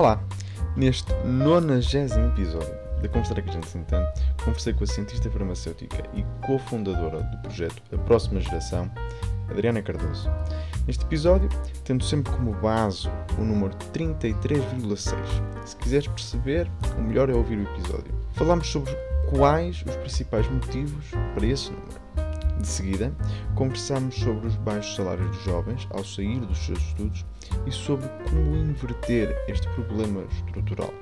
Olá! Neste 90 episódio da Conversar que a gente se entende, conversei com a cientista farmacêutica e cofundadora do projeto A Próxima Geração, Adriana Cardoso. Neste episódio, tendo sempre como base o número 33,6. Se quiseres perceber, o melhor é ouvir o episódio. Falámos sobre quais os principais motivos para esse número. De seguida, conversamos sobre os baixos salários dos jovens ao sair dos seus estudos e sobre como inverter este problema estrutural.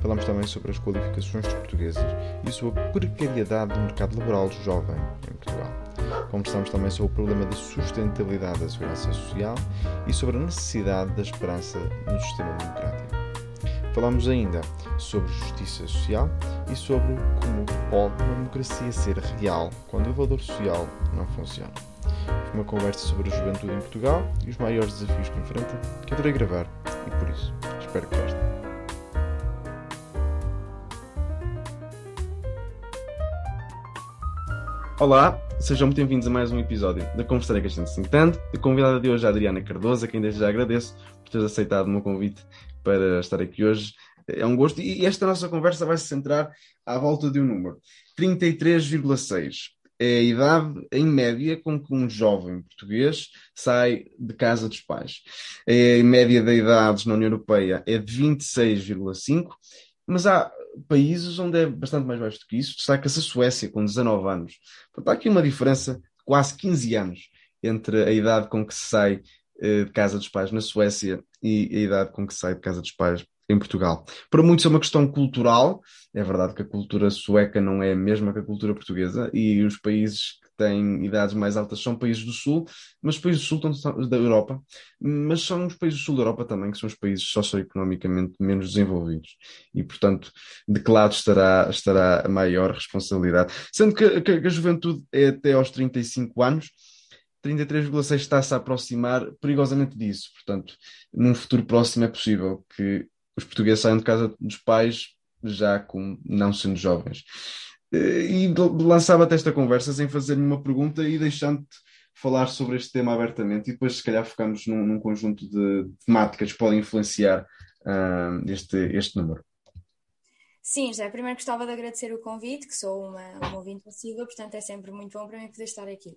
Falamos também sobre as qualificações dos portugueses e sobre a precariedade do mercado laboral jovem em Portugal. Conversamos também sobre o problema da sustentabilidade da segurança social e sobre a necessidade da esperança no sistema democrático. Falamos ainda sobre justiça social e sobre como pode uma democracia ser real quando o valor social não funciona. Uma conversa sobre a juventude em Portugal e os maiores desafios que enfrenta, que adorei gravar e por isso espero que gostem. Olá, sejam muito bem-vindos a mais um episódio da Conversar que a gente se entende. A convidada de hoje é a Adriana Cardoso, a quem desde já agradeço por teres aceitado o meu convite para estar aqui hoje. É um gosto e esta nossa conversa vai se centrar à volta de um número: 33,6. É a idade em média com que um jovem português sai de casa dos pais. A média de idades na União Europeia é de 26,5, mas há países onde é bastante mais baixo do que isso. Destaca-se a Suécia, com 19 anos. Portanto, há aqui uma diferença de quase 15 anos entre a idade com que se sai de casa dos pais na Suécia e a idade com que sai de casa dos pais em Portugal. Para muitos é uma questão cultural, é verdade que a cultura sueca não é a mesma que a cultura portuguesa e os países que têm idades mais altas são países do Sul, mas países do Sul da Europa, mas são os países do Sul da Europa também que são os países socioeconomicamente menos desenvolvidos e, portanto, de que lado estará, estará a maior responsabilidade? Sendo que, que, que a juventude é até aos 35 anos, 33,6 está-se a aproximar perigosamente disso. Portanto, num futuro próximo é possível que os portugueses saiam de casa dos pais já com não sendo jovens. E lançava-te esta conversa sem fazer nenhuma pergunta e deixando-te falar sobre este tema abertamente e depois se calhar focamos num, num conjunto de temáticas que podem influenciar uh, este, este número. Sim, já primeiro gostava de agradecer o convite, que sou uma, uma ouvinte passiva, portanto é sempre muito bom para mim poder estar aqui.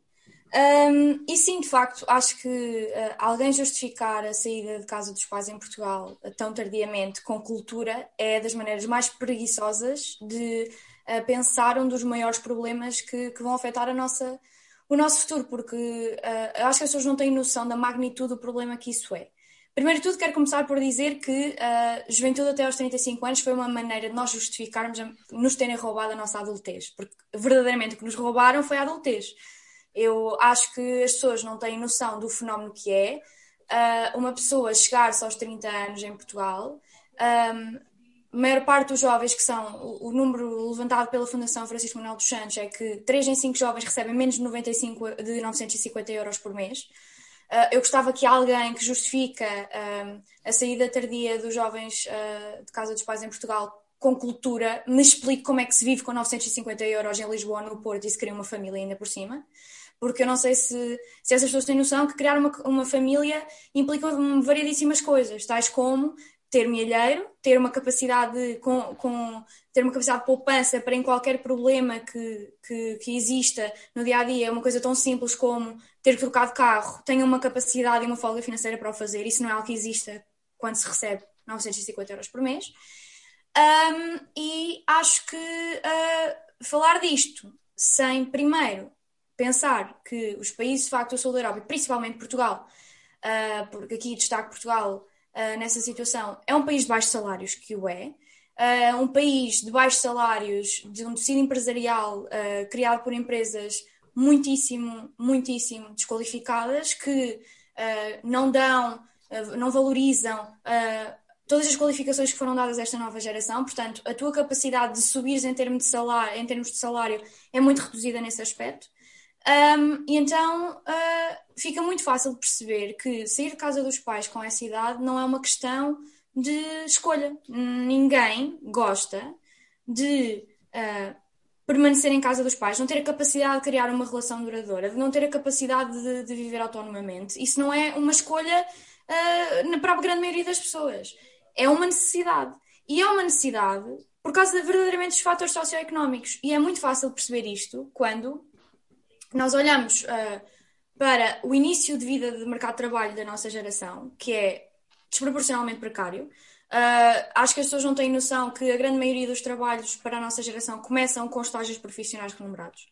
Um, e sim, de facto, acho que uh, alguém justificar a saída de casa dos pais em Portugal uh, tão tardiamente com cultura é das maneiras mais preguiçosas de uh, pensar um dos maiores problemas que, que, vão afetar a nossa, o nosso futuro, porque acho que as pessoas não têm noção da magnitude do problema que isso é. Primeiro de tudo, quero começar por dizer que a juventude até aos 35 anos foi uma maneira de nós justificarmos nos terem roubado a nossa adultez, porque verdadeiramente o que nos roubaram foi a adultez eu acho que as pessoas não têm noção do fenómeno que é uh, uma pessoa chegar-se aos 30 anos em Portugal. Um, a maior parte dos jovens que são, o, o, número levantado pela Fundação Francisco Manuel dos Santos é que 3 em 5 jovens recebem menos de, 95, de 950 euros por mês. Uh, eu gostava que alguém que justifica uh, a saída tardia dos jovens uh, de casa dos pais em Portugal com cultura me explique como é que se vive com 950 euros em Lisboa, no Porto e se cria uma família ainda por cima porque eu não sei se, se essas pessoas têm noção que criar uma, uma família implica variedíssimas coisas, tais como ter milheiro, ter uma capacidade com, com, ter uma capacidade de poupança para em qualquer problema que, que, que, exista no dia a dia, uma coisa tão simples como ter que trocar de carro, tenha uma capacidade e uma folga financeira para o fazer. Isso não é algo que exista quando se recebe 950 euros por mês. Um, e acho que uh, falar disto sem primeiro pensar que os países de facto do sul da Europa, principalmente Portugal, uh, porque aqui destaco Portugal uh, nessa situação, é um país de baixos salários, que o é, uh, um país de baixos salários, de um tecido empresarial criado por empresas muitíssimo, muitíssimo desqualificadas, que não dão, não valorizam todas as qualificações que foram dadas a esta nova geração, portanto, a tua capacidade de subir em termos de salário, em termos de salário é muito reduzida nesse aspecto. Um, e então uh, fica muito fácil perceber que sair de casa dos pais com essa idade não é uma questão de escolha. Ninguém gosta de uh, permanecer em casa dos pais, não ter a capacidade de criar uma relação duradoura, de não ter a capacidade de, de viver autonomamente. Isso não é uma escolha uh, para a grande maioria das pessoas. é uma necessidade. E é uma necessidade por causa de, verdadeiramente dos fatores socioeconómicos. E é muito fácil perceber isto quando nós olhamos uh, para o início de vida de mercado de trabalho da nossa geração, que é desproporcionalmente precário. Uh, acho que as pessoas não têm noção que a grande maioria dos trabalhos para a nossa geração começam com estágios profissionais remunerados.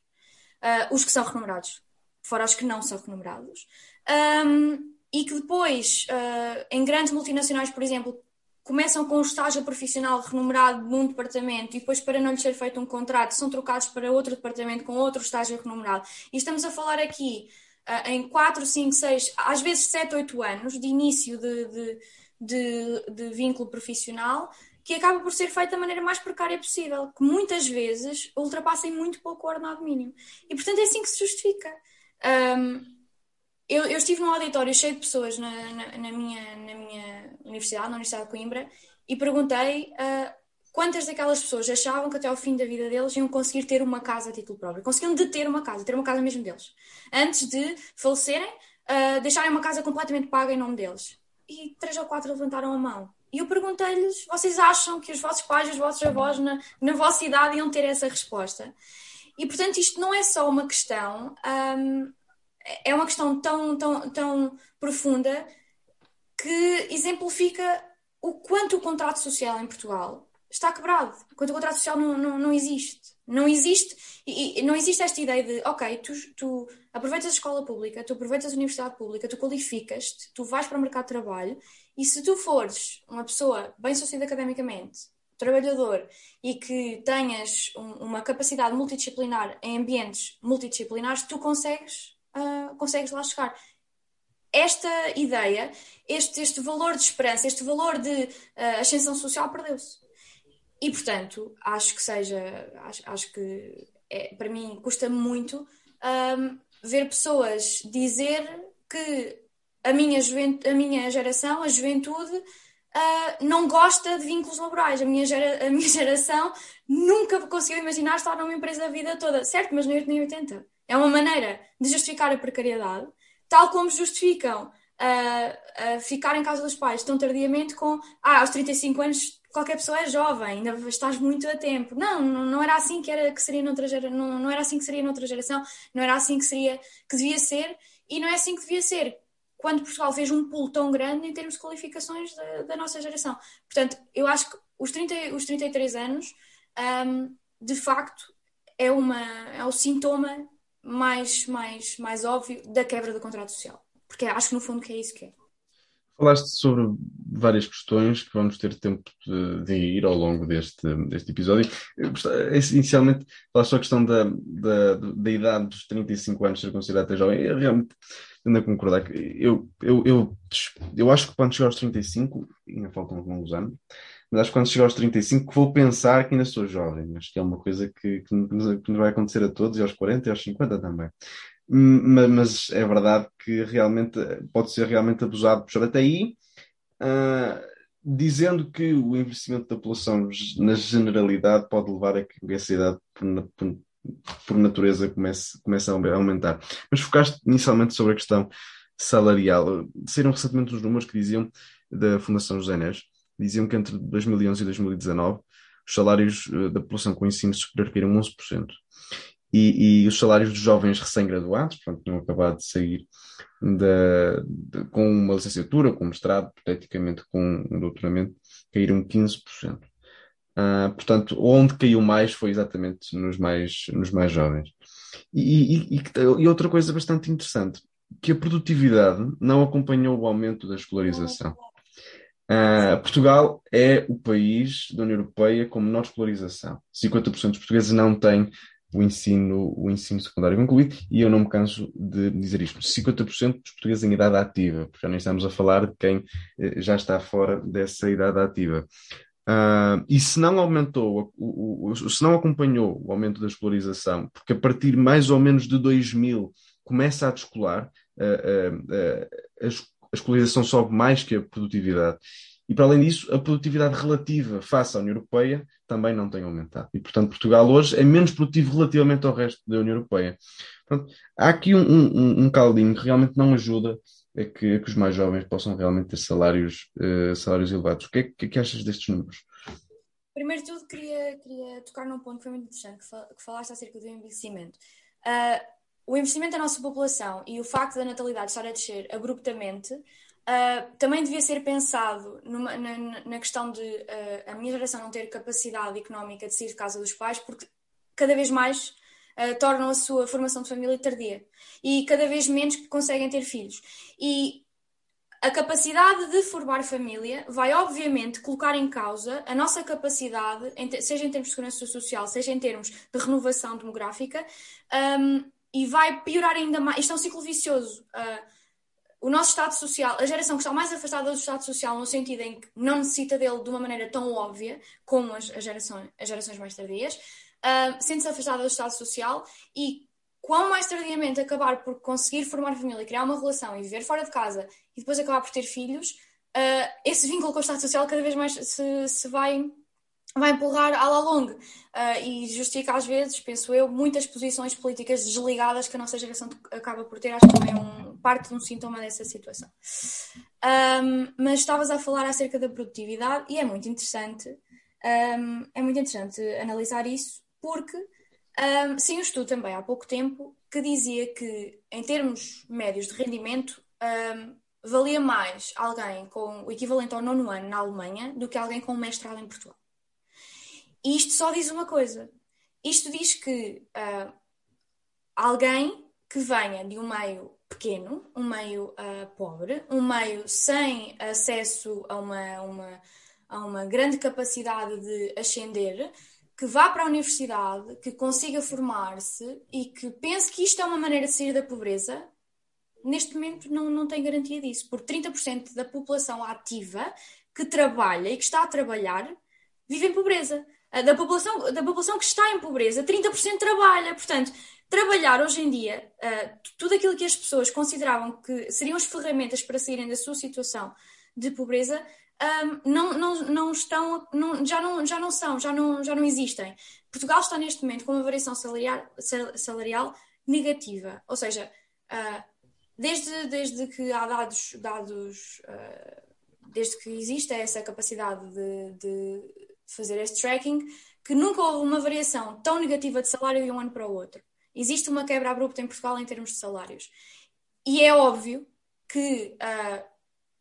Uh, os que são remunerados, fora os que não são remunerados. Um, e que depois, em grandes multinacionais, por exemplo, começam com um estágio profissional remunerado num departamento e depois, para não lhes ser feito um contrato, são trocados para outro departamento com outro estágio remunerado. E estamos a falar aqui uh, em 4, 5, 6, às vezes 7, 8 anos de início de, de, de, de vínculo profissional que acaba por ser feito da maneira mais precária possível, que muitas vezes ultrapassa em muito pouco o ordenado mínimo. E, portanto, é assim que se justifica. Um, eu, eu, estive num auditório cheio de pessoas na, na, na, minha, na minha universidade, na Universidade de Coimbra, e perguntei uh, quantas daquelas pessoas achavam que até ao fim da vida deles iam conseguir ter uma casa a título próprio. Conseguiam de ter uma casa, ter uma casa mesmo deles. Antes de falecerem, uh, deixarem uma casa completamente paga em nome deles. E três ou quatro levantaram a mão. E eu perguntei-lhes: vocês acham que os vossos pais, os vossos avós, na, na vossa idade, iam ter essa resposta? E portanto, isto não é só uma questão, um, é uma questão tão, tão, tão profunda que exemplifica o quanto o contrato social em Portugal está quebrado, quanto o contrato social não, não, não existe. Não existe, e, não existe esta ideia de, ok, tu, tu aproveitas a escola pública, tu aproveitas a universidade pública, tu qualificas-te, tu vais para o mercado de trabalho e se tu fores uma pessoa bem sucedida academicamente, trabalhador e que tenhas um, uma capacidade multidisciplinar em ambientes multidisciplinares, tu consegues, uh, consegues lá chegar. Esta ideia, este, este valor de esperança, este valor de uh, ascensão social perdeu-se. E, portanto, acho que seja, acho, acho que é, para mim custa muito um, ver pessoas dizer que a minha, a minha geração, a juventude, uh, não gosta de vínculos laborais. A minha, gera, a minha geração nunca conseguiu imaginar estar numa empresa a vida toda, certo? Mas nem 80. É uma maneira de justificar a precariedade, tal como justificam uh, uh, ficar em casa dos pais tão tardiamente com ah, aos 35 anos qualquer pessoa é jovem, ainda estás muito a tempo. Não, não, era assim que era que seria noutra geração, não, não era assim que seria noutra geração, não era assim que seria que devia ser e não é assim que devia ser. Quando Portugal fez um pulo tão grande em termos de qualificações da, da nossa geração. Portanto, eu acho que os, 30, os 33 anos, um, de facto, é, uma, é o sintoma mais, mais, mais óbvio da quebra do contrato social. Porque acho que no fundo que é isso que é. Falaste sobre várias questões que vamos ter tempo de, ir ao longo deste, deste episódio. Inicialmente, falaste sobre a questão da, da, da idade dos 35 anos ser considerado até jovem. Eu realmente ando a concordar eu, eu, eu, eu acho que quando chegar aos 35, ainda faltam uns longos anos, mas acho que quando chegar aos 35 vou pensar que ainda sou jovem. Acho que é uma coisa que, que, nos, que nos vai acontecer a todos, e aos 40 e aos 50 também mas é verdade que realmente pode ser realmente abusado por até aí, uh, dizendo que o envelhecimento da população na generalidade pode levar a que essa idade por, por, por natureza comece, comece a aumentar. Mas focaste inicialmente sobre a questão salarial. Saíram recentemente os números que diziam da Fundação José Neves, diziam que entre 2011 e 2019 os salários eh, da população com ensino superior caíram 11% e, e os salários dos jovens recém-graduados, portanto, tinham acabado de sair da, de, com uma licenciatura, com um mestrado, hipoteticamente com um doutoramento, caíram 15%. Uh, ah, portanto, onde caiu mais foi exatamente nos mais, nos mais jovens. E, e, e, outra coisa bastante interessante, que a produtividade não acompanhou o aumento da escolarização. Uh, Portugal é o país da União Europeia com menor escolarização. 50% dos portugueses não têm o ensino, o ensino secundário concluído, e eu não me canso de dizer isto. 50% dos portugueses em idade ativa, porque já nem estamos a falar de quem eh, já está fora dessa idade ativa. Uh, e se não aumentou, o, o, se não acompanhou o aumento da escolarização, porque a partir mais ou menos de 2000 começa a descolar, uh, uh, a, a escolarização sobe mais que a produtividade. E para além disso, a produtividade relativa face à União Europeia também não tem aumentado. E, portanto, Portugal hoje é menos produtivo relativamente ao resto da União Europeia. Portanto, há aqui um, um, um caldinho que realmente não ajuda é que, é que os mais jovens possam realmente ter salários, uh, salários elevados. O que é que, que achas destes números? Primeiro de tudo, queria, queria tocar num ponto que foi muito interessante, que, que falaste acerca do investimento. Uh, o investimento da nossa população e o facto da natalidade estar a descer abruptamente uh, também devia ser pensado numa, na, na, questão de uh, a minha geração não ter capacidade económica de sair de casa dos pais, porque cada vez mais uh, tornam a sua formação de família tardia e cada vez menos conseguem ter filhos. E a capacidade de formar família vai, obviamente, colocar em causa a nossa capacidade, seja em termos de segurança social, seja em termos de renovação demográfica, um, e vai piorar ainda mais. Isto é um ciclo vicioso. Uh, o nosso Estado Social, a geração que está mais afastada do Estado Social, no sentido em que não necessita dele de uma maneira tão óbvia como as, as, gerações, as gerações mais tardias, uh, sente-se afastada do Estado Social e quão mais tardiamente acabar por conseguir formar família, criar uma relação e viver fora de casa e depois acabar por ter filhos, uh, esse vínculo com o Estado Social cada vez mais se, se vai vai empurrar à la longue uh, e justifica às vezes, penso eu, muitas posições políticas desligadas que a nossa geração acaba por ter, acho que também é um, parte de um sintoma dessa situação. Um, mas estavas a falar acerca da produtividade e é muito interessante, um, é muito interessante analisar isso, porque um, sim, um estudo também há pouco tempo que dizia que em termos médios de rendimento valia mais alguém com o equivalente ao nono ano na Alemanha do que alguém com um mestrado em Portugal. E isto só diz uma coisa. Isto diz que uh, alguém que venha de um meio pequeno, um meio uh, pobre, um meio sem acesso a uma, uma, a uma grande capacidade de ascender, que vá para a universidade, que consiga formar-se e que pense que isto é uma maneira de sair da pobreza, neste momento não, não tem garantia disso, porque 30% da população ativa que trabalha e que está a trabalhar vive em pobreza da população, da população que está em pobreza, 30% trabalha. Portanto, trabalhar hoje em dia, uh, tudo aquilo que as pessoas consideravam que seriam as ferramentas para saírem da sua situação de pobreza, um, não, não, não estão, não, já, não, já não são, já não, já não existem. Portugal está neste momento com uma variação salarial, salarial negativa, ou seja, uh, desde, desde que há dados, dados uh, desde que existe essa capacidade de, de fazer este tracking, que nunca houve uma variação tão negativa de salário de um ano para o outro. Existe uma quebra abrupta em Portugal em termos de salários. E é óbvio que uh,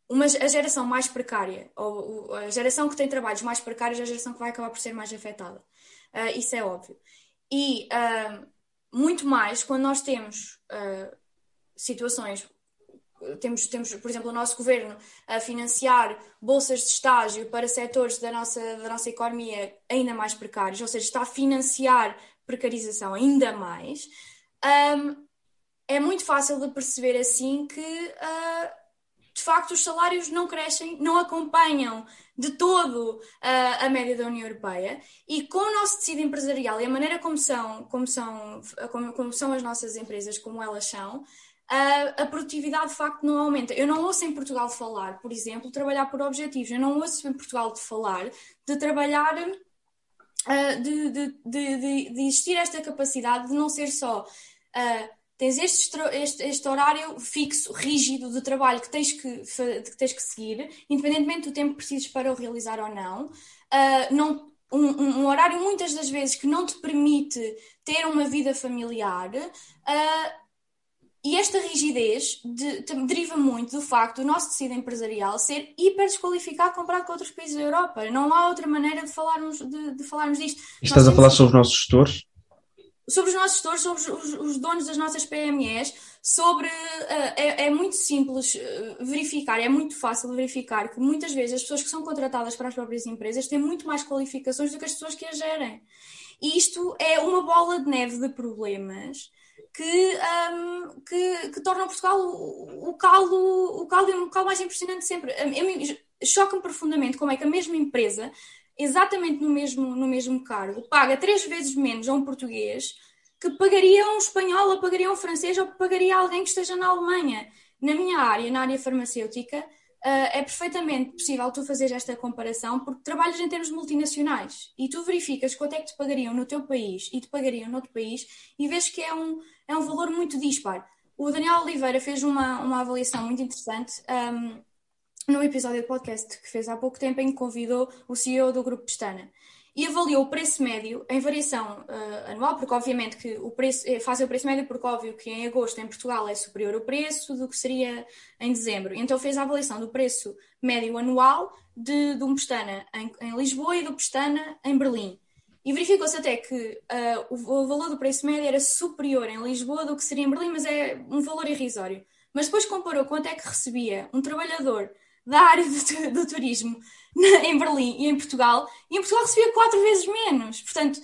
uma, a geração mais precária, ou a geração que tem trabalhos mais precários, é a geração que vai acabar por ser mais afetada. Uh, isso é óbvio. E uh, muito mais quando nós temos situações temos, temos, por exemplo, o nosso governo a financiar bolsas de estágio para setores da nossa, da nossa economia ainda mais precários, ou seja, está a financiar precarização ainda mais, um, é muito fácil de perceber assim que, uh, de facto, os salários não crescem, não acompanham de todo uh, a média da União Europeia. E com o nosso tecido empresarial e a maneira como são, como são, como, como são as nossas empresas, como elas são, a, a, produtividade de facto não aumenta. Eu não ouço em Portugal falar, por exemplo, trabalhar por objetivos. Eu não ouço em Portugal de falar de trabalhar, uh, de, de, de, de, existir esta capacidade de não ser só. Uh, tens este, este, este, horário fixo, rígido de trabalho que tens que, que tens que seguir, independentemente do tempo que precises para o realizar ou não. Uh, não um, um, horário muitas das vezes que não te permite ter uma vida familiar. Uh, e esta rigidez de, de, deriva muito do facto do nosso tecido empresarial ser hiper desqualificado comparado com outros países da Europa. Não há outra maneira de falarmos, de, de falarmos disto. E estás a falar sobre os nossos gestores? Sobre os nossos gestores, sobre os, os donos das nossas PMEs, sobre. Uh, é, é, muito simples uh, verificar, é muito fácil verificar que muitas vezes as pessoas que são contratadas para as próprias empresas têm muito mais qualificações do que as pessoas que as gerem. E isto é uma bola de neve de problemas que, um, que, que tornam Portugal o, o calo, o calo, o calo mais impressionante sempre. Choca-me profundamente como é que a mesma empresa, exatamente no mesmo, no mesmo cargo, paga três vezes menos a um português que pagaria um espanhol, ou pagaria um francês, ou pagaria alguém que esteja na Alemanha. Na minha área, na área farmacêutica, é perfeitamente possível tu fazeres esta comparação porque trabalhas em termos multinacionais e tu verificas quanto é que te pagariam no teu país e te pagariam no outro país e vês que é um, é um valor muito dispar. o Daniel Oliveira fez uma, uma avaliação muito interessante um, num episódio do podcast que fez há pouco tempo em que convidou o CEO do Grupo Pestana e avaliou o preço médio em variação uh, anual, porque obviamente que o preço, eh, fazem o preço médio porque óbvio que em agosto em Portugal é superior ao preço do que seria em dezembro. Então fez a avaliação do preço médio anual de, de um Pestana em, em Lisboa e do Pestana em Berlim. E verificou-se até que uh, o, o valor do preço médio era superior em Lisboa do que seria em Berlim, mas é um valor irrisório. Mas depois comparou quanto é que recebia um trabalhador da área do, do turismo na, em Berlim e em Portugal, e em Portugal recebia quatro vezes menos. Portanto,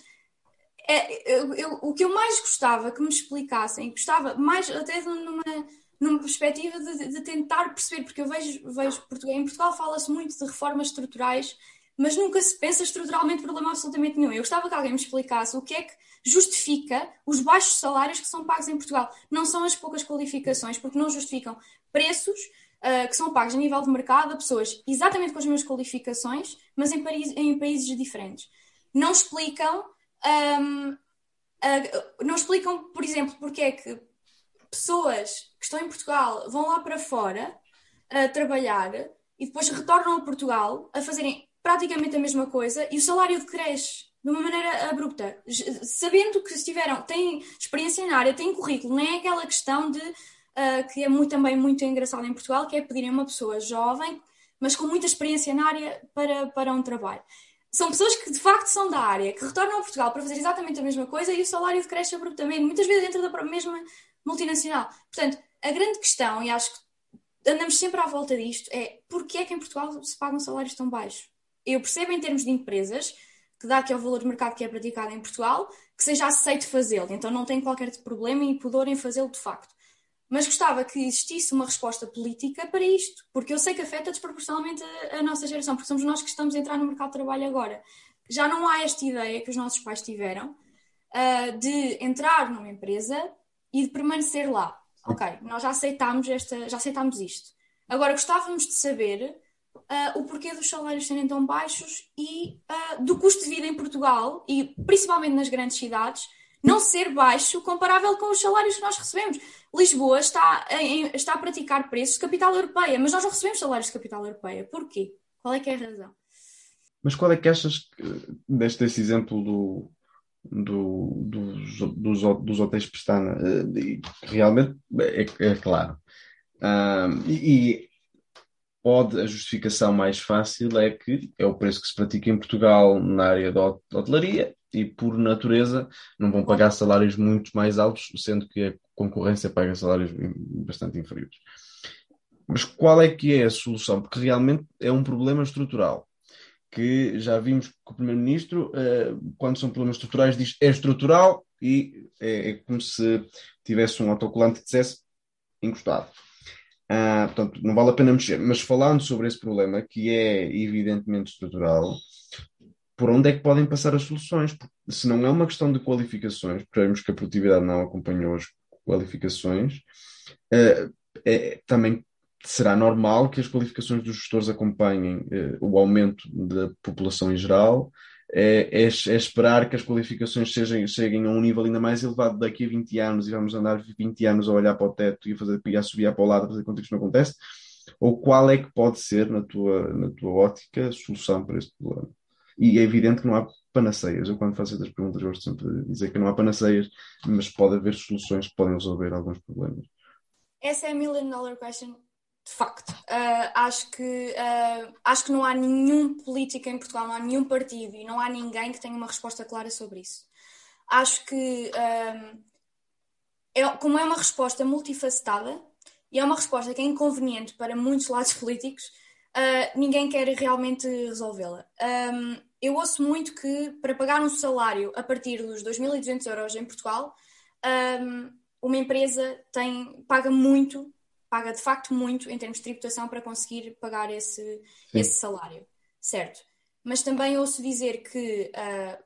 é, eu, eu, o que eu mais gostava que me explicassem, gostava mais até numa, numa perspectiva de, de tentar perceber, porque eu vejo, vejo Portugal, em Portugal fala-se muito de reformas estruturais, mas nunca se pensa estruturalmente problema absolutamente nenhum. Eu gostava que alguém me explicasse o que é que justifica os baixos salários que são pagos em Portugal. Não são as poucas qualificações, porque não justificam preços uh, que são pagos a nível de mercado a pessoas exatamente com as mesmas qualificações, mas em, país, em países diferentes. Não explicam, um, uh, não explicam, por exemplo, porque é que pessoas que estão em Portugal vão lá para fora a trabalhar e depois retornam a Portugal a fazerem praticamente a mesma coisa e o salário decresce de uma maneira abrupta, sabendo que estiveram, têm experiência na área, têm currículo, nem é aquela questão de uh, que é muito, também muito engraçado em Portugal, que é pedirem uma pessoa jovem, mas com muita experiência na área para, para um trabalho. São pessoas que de facto são da área, que retornam a Portugal para fazer exatamente a mesma coisa e o salário cresce abruptamente, muitas vezes dentro da mesma multinacional. Portanto, a grande questão, e acho que andamos sempre à volta disto, é porquê é que em Portugal se pagam salários tão baixos? Eu percebo em termos de empresas, que dá aquele valor de mercado que é praticado em Portugal, que seja aceito fazê-lo. Então não tem qualquer problema e pudor em fazê-lo de facto mas gostava que existisse uma resposta política para isto, porque eu sei que afeta desproporcionalmente a, a, nossa geração, porque somos nós que estamos a entrar no mercado de trabalho agora. Já não há esta ideia que os nossos pais tiveram uh, de entrar numa empresa e de permanecer lá. Ok, nós já aceitámos, esta, já aceitámos isto. Agora gostávamos de saber uh, o porquê dos salários serem tão baixos e uh, do custo de vida em Portugal, e principalmente nas grandes cidades, não ser baixo comparável com os salários que nós recebemos. Lisboa está, está a praticar preços de capital europeia, mas nós não recebemos salários de capital europeia. Porquê? Qual é que é a razão? Mas qual é que achas, que, deste esse exemplo do, do, dos, dos, dos hotéis Pestana, eh, realmente é, é claro. Um, e, e pode, a justificação mais fácil é que é o preço que se pratica em Portugal na área da hotelaria e, por natureza, não vão pagar salários muito mais altos, sendo que a concorrência paga salários bastante inferiores. Mas qual é que é a solução? Porque realmente é um problema estrutural. Que já vimos que o Primeiro-Ministro, eh, quando são problemas estruturais, diz é estrutural e é, é como se tivesse um autocolante que dissesse encostado. Ah, portanto, não vale a pena mexer. Mas falando sobre esse problema, que é evidentemente estrutural, por onde é que podem passar as soluções? Porque se não é uma questão de qualificações, porque vemos que a produtividade não acompanhou as qualificações, uh, é, também será normal que as qualificações dos gestores acompanhem uh, o aumento da população em geral. É, é, é, esperar que as qualificações sejam, cheguem a um nível ainda mais elevado daqui a 20 anos e vamos andar 20 anos a olhar para o teto e a, fazer, e a subir para o lado a fazer conta que isto não acontece? Ou qual é que pode ser, na tua, na tua ótica, a solução para este problema? E é evidente que não há panaceias. Eu, quando faço estas perguntas, gosto sempre de dizer que não há panaceias, mas pode haver soluções que podem resolver alguns problemas. Essa é a million dollar question, de facto. Uh, acho, que, uh, acho que não há nenhum político em Portugal, não há nenhum partido e não há ninguém que tenha uma resposta clara sobre isso. Acho que, uh, é, como é uma resposta multifacetada e é uma resposta que é inconveniente para muitos lados políticos, ninguém quer realmente resolvê-la. Um, eu ouço muito que para pagar um salário a partir dos 2.200 euros em Portugal, um, uma empresa tem, paga muito, paga de facto muito em termos de tributação para conseguir pagar esse, esse salário, certo? Mas também ouço dizer que uh,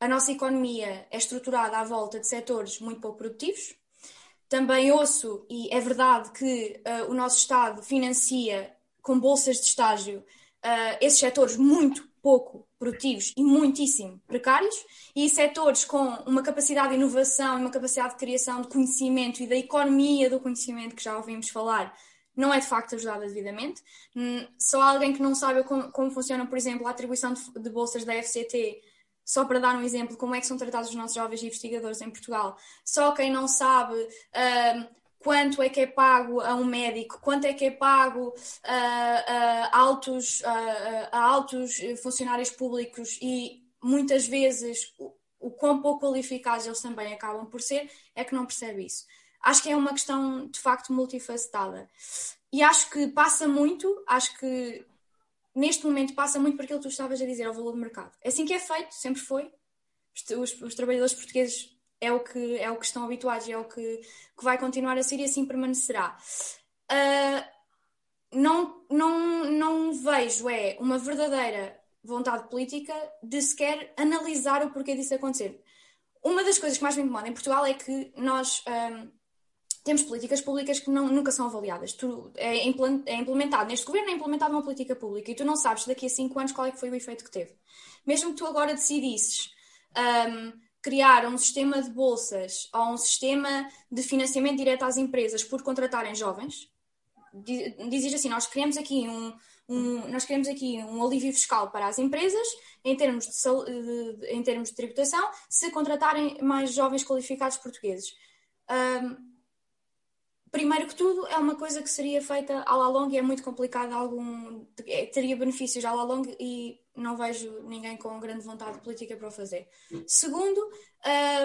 a nossa economia é estruturada à volta de setores muito pouco produtivos. Também ouço, e é verdade, que uh, o nosso Estado financia com bolsas de estágio uh, esses setores muito pouco produtivos e muitíssimo precários, e setores com uma capacidade de inovação uma capacidade de criação de conhecimento e da economia do conhecimento que já ouvimos falar, não é de facto ajudada devidamente. Hum, só alguém que não sabe como, como funciona, por exemplo, a atribuição de, de, bolsas da FCT, só para dar um exemplo como é que são tratados os nossos jovens investigadores em Portugal, só quem não sabe. Uh, quanto é que é pago a um médico, quanto é que é pago a, a altos, a, a, altos funcionários públicos e muitas vezes o, o quão pouco qualificados eles também acabam por ser, é que não percebe isso. Acho que é uma questão de facto multifacetada. E acho que passa muito, acho que neste momento passa muito por aquilo que tu estavas a dizer, ao valor do mercado. É assim que é feito, sempre foi. Os, os, os trabalhadores portugueses é o que, é o que estão habituados, é o que, que vai continuar a ser e assim permanecerá. Uh, não, não, não vejo é uma verdadeira vontade política de sequer analisar o porquê disso acontecer. Uma das coisas que mais me incomoda em Portugal é que nós um, ah, temos políticas públicas que não, nunca são avaliadas. Tu, é, é, implementado, neste governo é implementada uma política pública e tu não sabes daqui a cinco anos qual é que foi o efeito que teve. Mesmo que tu agora decidisses um, criar um sistema de bolsas ou um sistema de financiamento direto às empresas por contratarem jovens, dizes assim, nós queremos aqui um, um, nós queremos aqui um alívio fiscal para as empresas em termos de, de em termos de tributação se contratarem mais jovens qualificados portugueses. Um, primeiro que tudo, é uma coisa que seria feita à la longa e é muito complicado, algum, é, teria benefícios à la longa e não vejo ninguém com grande vontade política para o fazer. Segundo,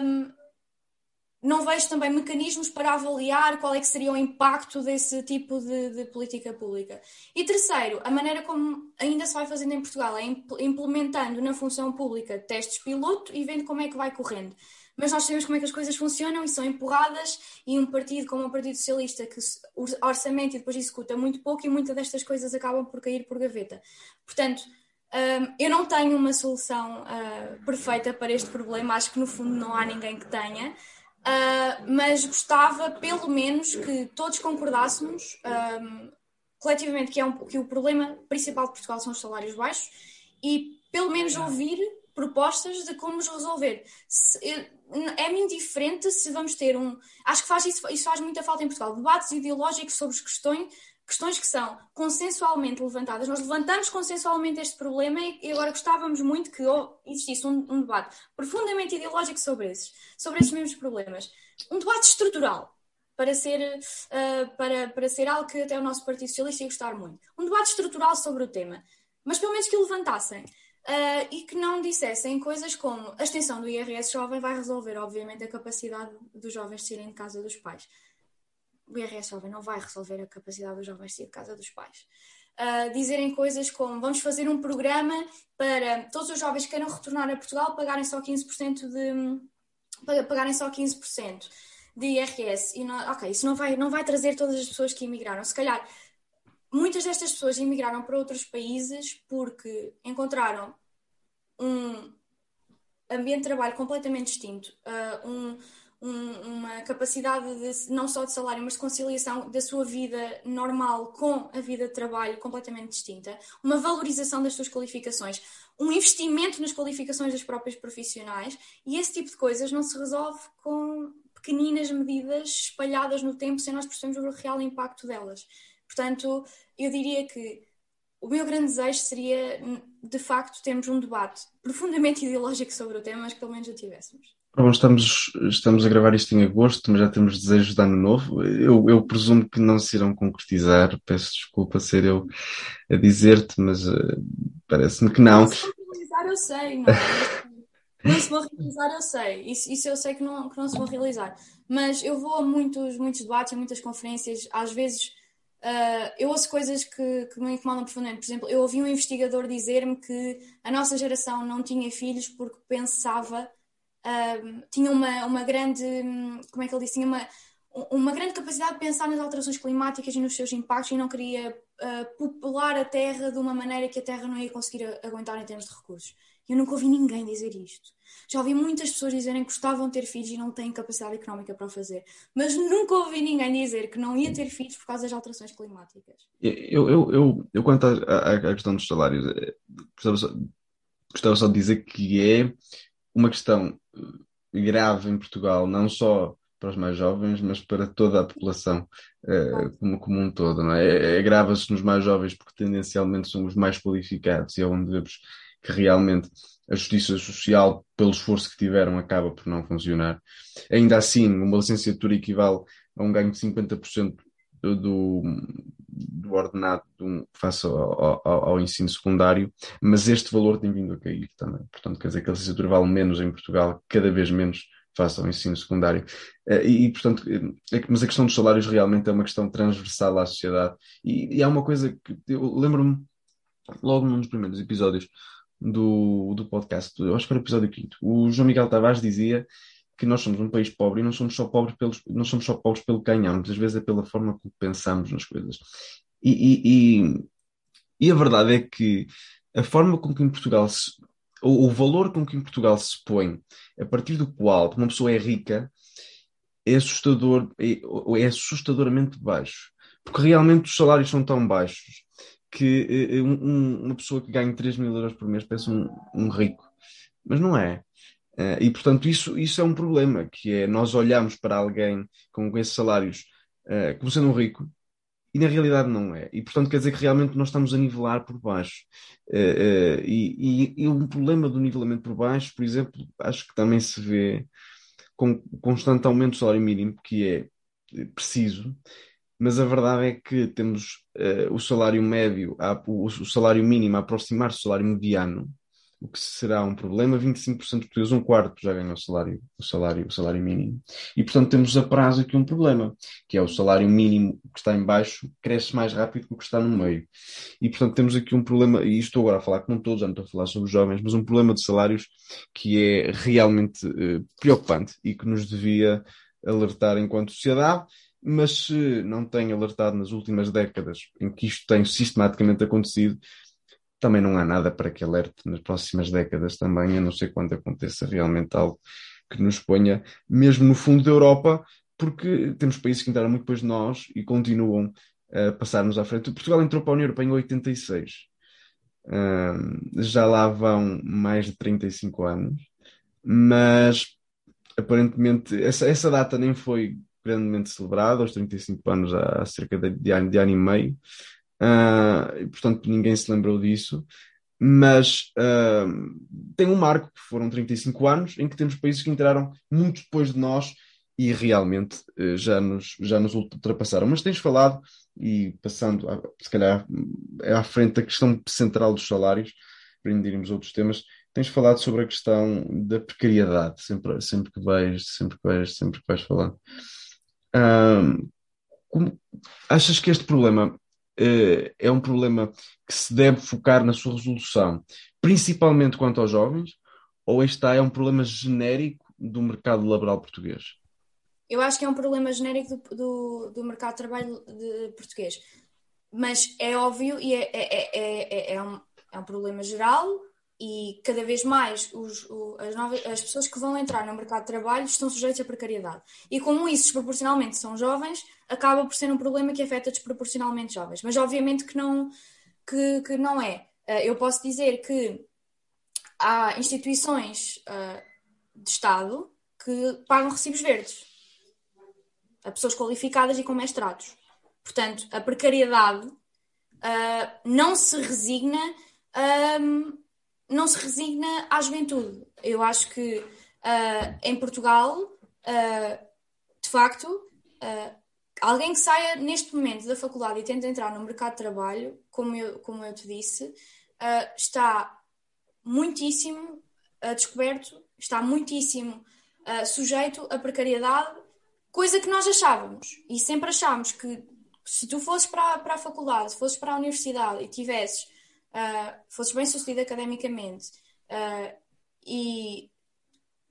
um, não vejo também mecanismos para avaliar qual é que seria o impacto desse tipo de, de, política pública. E terceiro, a maneira como ainda se vai fazendo em Portugal é implementando na função pública testes piloto e vendo como é que vai correndo mas nós sabemos como é que as coisas funcionam e são empurradas, e um partido como o Partido Socialista, que orçamento e depois executa muito pouco, e muitas destas coisas acabam por cair por gaveta. Portanto, hum, eu não tenho uma solução uh, perfeita para este problema, acho que no fundo não há ninguém que tenha, uh, mas gostava pelo menos que todos concordássemos coletivamente que, é um, que o problema principal de Portugal são os salários baixos e pelo menos ouvir propostas de como os resolver. É-me indiferente se vamos ter um. Acho que faz isso, isso faz muita falta em Portugal. Debates ideológicos sobre questões, questões que são consensualmente levantadas. Nós levantamos consensualmente este problema e agora gostávamos muito que existisse um, um debate profundamente ideológico sobre esses, sobre esses mesmos problemas. Um debate estrutural. Para ser, uh, para, para ser algo que até o nosso Partido Socialista ia gostar muito. Um debate estrutural sobre o tema. Mas pelo menos que o levantassem uh, e que não dissessem coisas como a extensão do IRS jovem vai resolver, obviamente, a capacidade dos jovens de saírem de casa dos pais. O IRS jovem não vai resolver a capacidade dos jovens de sair de casa dos pais. Uh, dizerem coisas como vamos fazer um programa para todos os jovens que queiram retornar a Portugal pagarem só 15% de pagarem só 15% de IRS e não, ok, isso não vai, não vai trazer todas as pessoas que emigraram. Se calhar muitas destas pessoas emigraram para outros países porque encontraram um ambiente de trabalho completamente distinto, uh, um, um, uma capacidade de, não só de salário, mas de conciliação da sua vida normal com a vida de trabalho completamente distinta, uma valorização das suas qualificações, um investimento nas qualificações das próprias profissionais e esse tipo de coisas não se resolve com pequeninas medidas espalhadas no tempo sem nós percebermos o real impacto delas. Portanto, eu diria que o meu grande desejo seria, de facto, termos um debate profundamente ideológico sobre o tema, mas que pelo menos o tivéssemos. Bom, estamos, estamos a gravar isto em agosto, mas já temos desejos de ano novo. Eu, eu presumo que não se irão concretizar. Peço desculpa ser eu a dizer-te, mas uh, parece-me que não. Não se vão realizar, eu sei. Não, não se vão realizar, eu sei. Isso, isso eu sei que não, que não se vão realizar. Mas eu vou a muitos, muitos debates, a muitas conferências, às vezes Uh, eu ouço coisas que, que, me incomodam profundamente. Por exemplo, eu ouvi um investigador dizer-me que a nossa geração não tinha filhos porque pensava, uh, tinha uma, uma grande, como é que ele disse, tinha uma, uma grande capacidade de pensar nas alterações climáticas e nos seus impactos e não queria uh, popular a Terra de uma maneira que a Terra não ia conseguir aguentar em termos de recursos. Eu nunca ouvi ninguém dizer isto. Já ouvi muitas pessoas dizerem que gostavam de ter filhos e não têm capacidade económica para o fazer. Mas nunca ouvi ninguém dizer que não ia ter filhos por causa das alterações climáticas. Eu, eu, eu, eu quanto à, questão dos salários, eh, gostava só de dizer que é uma questão grave em Portugal, não só para os mais jovens, mas para toda a população uh, como, como um todo. Não é? é, é Agrava-se nos mais jovens porque tendencialmente são os mais qualificados e é onde vemos que realmente a justiça social, pelo esforço que tiveram, acaba por não funcionar. Ainda assim, uma licenciatura equivale a um ganho de 50% do, do ordenado um, face ao, ao, ao, ensino secundário, mas este valor tem vindo a cair também. Portanto, quer dizer que a licenciatura vale menos em Portugal, cada vez menos face ao ensino secundário. Eh, e, e, portanto, é mas a questão dos salários realmente é uma questão transversal à sociedade. E, e há uma coisa que eu lembro-me, logo num dos primeiros episódios do, do podcast, eu acho que era o episódio quinto, o João Miguel Tavares dizia que nós somos um país pobre e não somos só pobres pelos, não somos só pobres pelo que ganhamos, às vezes é pela forma como pensamos nas coisas. E, e, e, e a verdade é que a forma com que em Portugal se, o, o valor com que em Portugal se põe, a partir do qual uma pessoa é rica, é assustador, é, é assustadoramente baixo. Porque realmente os salários são tão baixos que eh, um, uma pessoa que ganha 3 mil euros por mês parece um, um rico. Mas não é. Uh, e, portanto, isso, isso é um problema, que é nós olhamos para alguém com esses salários uh, como sendo um rico e na realidade não é. E, portanto, quer dizer que realmente nós estamos a nivelar por baixo. Uh, e, e, e o problema do nivelamento por baixo, por exemplo, acho que também se vê com constante aumento do salário mínimo, que é preciso, mas a verdade é que temos o salário médio, o, o salário mínimo a aproximar-se do salário mediano, o que será um problema, 25% de portugueses, um quarto já ganham o salário, o salário, o salário mínimo. E, portanto, temos a prazo aqui um problema, que é o salário mínimo que está em baixo cresce mais rápido que o que está no meio. E, portanto, temos aqui um problema, e estou agora a falar com todos, já não estou a falar sobre os jovens, mas um problema de salários que é realmente uh, preocupante e que nos devia alertar enquanto sociedade, mas se não tem alertado nas últimas décadas em que isto tem sistematicamente acontecido, também não há nada para que alerte nas próximas décadas também, a não ser quando aconteça realmente algo que nos ponha mesmo no fundo da Europa, porque temos países que entraram muito depois de nós e continuam a passar-nos à frente. Portugal entrou para a União Europeia em 86. já lá vão mais de 35 anos, mas aparentemente essa, essa data nem foi grandemente celebrada, aos 35 anos há cerca de, de, ano, de ano e meio, uh, portanto ninguém se lembrou disso. Mas uh, tem um marco, que foram 35 anos, em que temos países que entraram muito depois de nós e realmente uh, já, nos, já nos ultrapassaram. Mas tens falado, e passando, a, se calhar, é à frente da questão central dos salários, para irmos outros temas, tens falado sobre a questão da precariedade, sempre, sempre que vais, sempre que vais, sempre que vais falando. Uh, como, achas que este problema é um problema que se deve focar na sua resolução, principalmente quanto aos jovens, ou este é um problema genérico do mercado laboral português? Eu acho que é um problema genérico do, do, do mercado de trabalho de português. Mas é óbvio e é, é, é, é, um, é um problema geral e cada vez mais os, o, as, novas, as pessoas que vão entrar no mercado de trabalho estão sujeitas à precariedade. E como isso desproporcionalmente são jovens, acaba por ser um problema que afeta desproporcionalmente jovens. Mas obviamente que não, que, que não é. Eh, eu posso dizer que há instituições uh, de Estado que pagam recibos verdes a pessoas qualificadas e com mestrados. Portanto, a precariedade uh, não se resigna. Um, não se resigna à juventude. Eu acho que uh, em Portugal, uh, de facto, alguém que saia neste momento da faculdade e tenta entrar no mercado de trabalho, como eu, como eu te disse, está muitíssimo descoberto, está muitíssimo sujeito à precariedade, coisa que nós achávamos e sempre achámos que se tu fosses para, para a faculdade, se fosses para a universidade e tivesses uh, fosses bem sucedido academicamente uh, e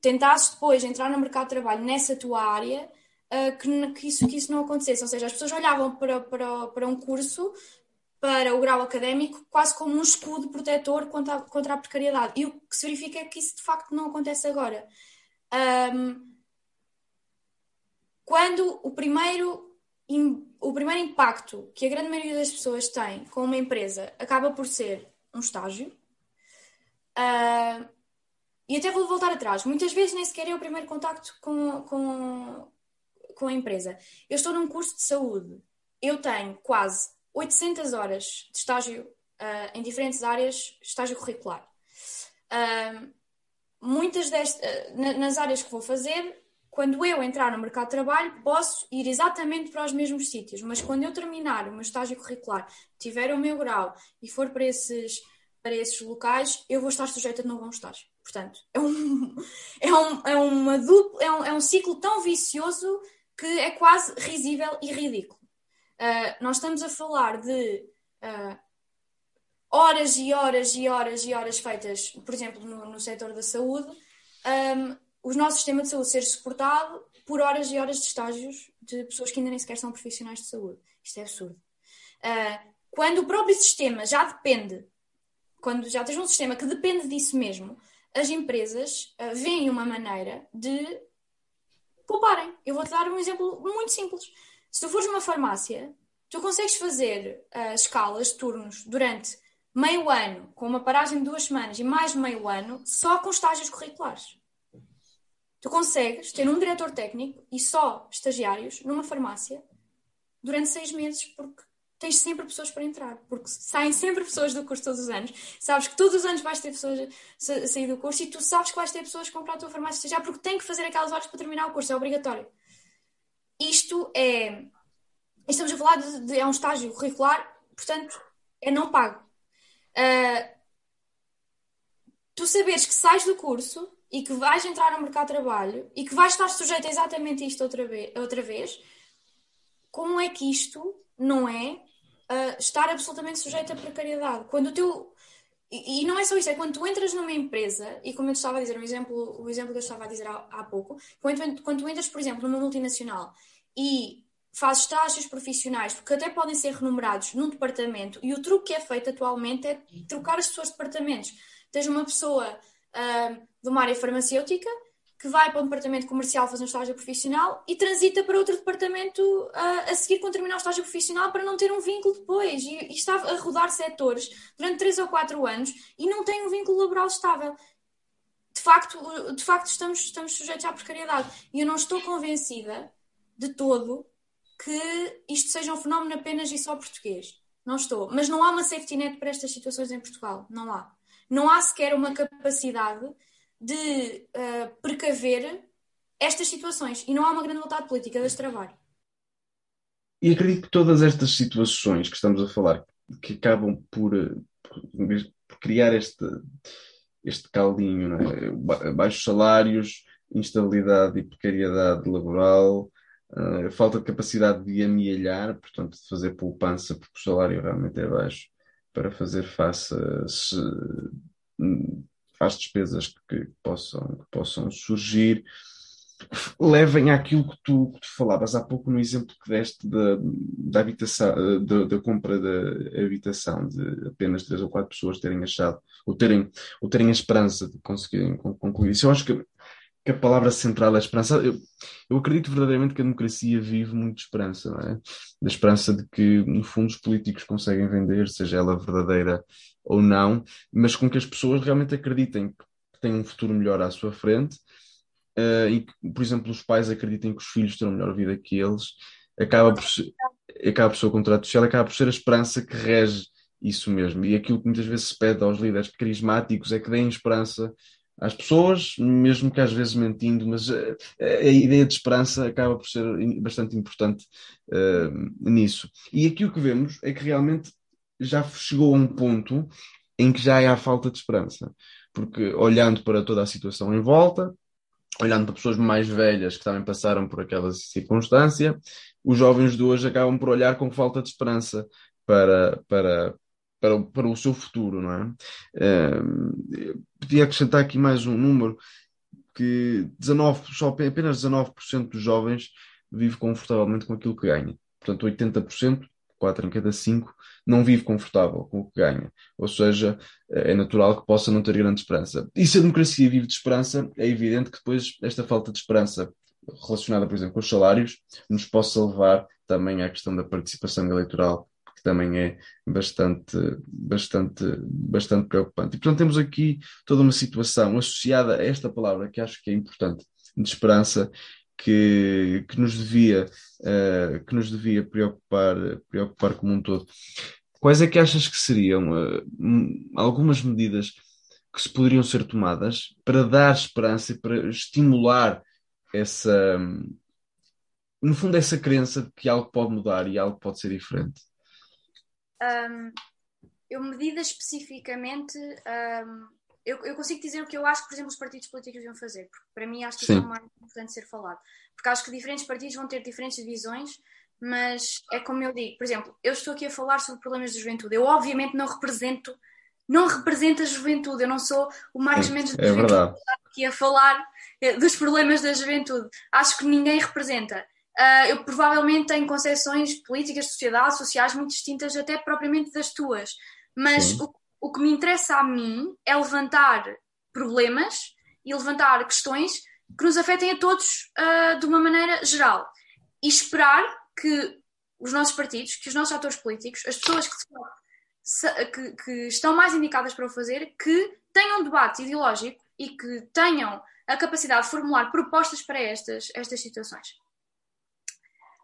tentasses depois entrar no mercado de trabalho nessa tua área, uh, que, que, isso, que isso não acontecesse. Ou seja, as pessoas olhavam para, para, para um curso, para o grau académico, quase como um escudo protetor contra a, contra a precariedade. E o que se verifica é que isso de facto não acontece agora. Um, quando o primeiro o primeiro impacto que a grande maioria das pessoas tem com uma empresa acaba por ser um estágio. Uh, e até vou voltar atrás. Muitas vezes nem sequer é o primeiro contacto com, com, com a empresa. Eu estou num curso de saúde. Eu tenho quase 800 horas de estágio uh, em diferentes áreas, estágio curricular. Uh, muitas destas, uh, nas áreas que vou fazer, quando eu entrar no mercado de trabalho, posso ir exatamente para os mesmos sítios, mas quando eu terminar o meu estágio curricular, tiver o meu grau e for para esses, para esses locais, eu vou estar sujeita novo a um estágio. Portanto, é um, é um, é uma dupla, é um, é um ciclo tão vicioso que é quase risível e ridículo. Uh, nós estamos a falar de uh, horas e horas e horas e horas feitas, por exemplo, no, no setor da saúde, um, o nosso sistema de saúde ser suportado por horas e horas de estágios de pessoas que ainda nem sequer são profissionais de saúde. Isto é absurdo. Uh, quando o próprio sistema já depende, quando já tens um sistema que depende disso mesmo, as empresas uh, veem uma maneira de pouparem. Eu vou-te dar um exemplo muito simples. Se tu fores uma farmácia, tu consegues fazer uh, escalas, turnos, durante meio ano, com uma paragem de duas semanas e mais meio ano, só com estágios curriculares. Tu consegues ter um diretor técnico e só estagiários numa farmácia durante seis meses, porque tens sempre pessoas para entrar, porque saem sempre pessoas do curso todos os anos. Sabes que todos os anos vais ter pessoas a sair do curso e tu sabes que vais ter pessoas a comprar a tua farmácia estagiária porque tem que fazer aquelas horas para terminar o curso, é obrigatório. Isto é. Estamos a falar de, de é um estágio curricular, portanto, é não pago. Uh, tu saberes que sais do curso e que vais entrar no mercado de trabalho e que vais estar sujeito a exatamente isto outra vez, outra vez como é que isto não é uh, estar absolutamente sujeito à precariedade? Quando o teu. E, e, não é só isso, é quando tu entras numa empresa, e como eu estava a dizer, um exemplo, o exemplo que eu estava a dizer há, há pouco, quando, quando tu entras, por exemplo, numa multinacional e fazes estágios profissionais, porque até podem ser remunerados num departamento, e o truque que é feito atualmente é trocar as pessoas de departamentos. Tens uma pessoa uh, de uma área farmacêutica que vai para um departamento comercial fazer um estágio profissional e transita para outro departamento uh, a seguir quando terminar o estágio profissional para não ter um vínculo depois. E, e está a rodar setores durante 3 ou 4 anos e não tem um vínculo laboral estável. De facto, de facto estamos, estamos sujeitos à precariedade. E eu não estou convencida de todo que isto seja um fenómeno apenas e só português. Não estou. Mas não há uma safety net para estas situações em Portugal. Não há não há sequer uma capacidade de uh, precaver estas situações e não há uma grande vontade política de trabalho. E acredito que todas estas situações que estamos a falar, que acabam por, eh, por criar este, este caldinho, é? baixos salários, instabilidade e precariedade laboral, uh, falta de capacidade de amealhar, portanto, de fazer poupança, porque o salário realmente é baixo, para fazer face se, às despesas que, possam, que possam surgir, levem àquilo que tu, que tu falavas há pouco no exemplo que deste da, da habitação, da, da, compra da habitação, de apenas três ou quatro pessoas terem achado, ou terem, ou terem a esperança de conseguirem concluir isso. Eu acho que que a palavra central é esperança. Eu, eu acredito verdadeiramente que a democracia vive muito de esperança, não é? Da esperança de que, no fundo, os políticos conseguem vender, seja ela verdadeira ou não, mas com que as pessoas realmente acreditem que têm um futuro melhor à sua frente uh, e que, por exemplo, os pais acreditem que os filhos terão melhor vida que eles, acaba por ser, acaba por ser o contrato social, acaba por ser a esperança que rege isso mesmo. E aquilo que muitas vezes se pede aos líderes carismáticos é que deem esperança às pessoas, mesmo que às vezes mentindo, mas a, eh, a ideia de esperança acaba por ser bastante importante uh, nisso. E aqui o que vemos é que realmente já chegou a um ponto em que já há falta de esperança, porque olhando para toda a situação em volta, olhando para pessoas mais velhas que também passaram por aquela circunstância, os jovens de hoje acabam por olhar com falta de esperança para, para, para, para o seu futuro, não é? Uh, podia acrescentar aqui mais um número que 19, só apenas 19% dos jovens vive confortavelmente com aquilo que ganha. Portanto, 80%, 4 em cada 5, não vive confortável com o que ganha. Ou seja, é natural que possa não ter grande esperança. E se a democracia vive de esperança, é evidente que depois esta falta de esperança relacionada, por exemplo, com os salários, nos possa levar também à questão da participação eleitoral também é bastante, bastante, bastante preocupante. E portanto temos aqui toda uma situação associada a esta palavra que acho que é importante, de esperança, que, que nos devia, uh, que nos devia preocupar, preocupar como um todo. Quais é que achas que seriam uh, algumas medidas que se poderiam ser tomadas para dar esperança e para estimular essa, no fundo, essa crença de que algo pode mudar e algo pode ser diferente? Um, eu, medidas especificamente, um, eu, eu, consigo dizer o que eu acho que, por exemplo, os partidos políticos deviam fazer, porque para mim acho que isso é o mais importante ser falado. Porque acho que diferentes partidos vão ter diferentes visões, mas é como eu digo, por exemplo, eu estou aqui a falar sobre problemas de juventude. Eu, obviamente, não represento não representa a juventude. Eu não sou o Marcos Mendes da é juventude aqui a falar eh, dos problemas da juventude. Acho que ninguém representa. Uh, eu provavelmente tenho concepções políticas de sociedade, sociais muito distintas até propriamente das tuas. Mas o, o que me interessa a mim é levantar problemas e levantar questões que nos afetem a todos uh, de uma maneira geral. E esperar que os nossos partidos, que os nossos atores políticos, as pessoas que que, que, estão mais indicadas para o fazer, que tenham um debate ideológico e que tenham a capacidade de formular propostas para estas, estas situações.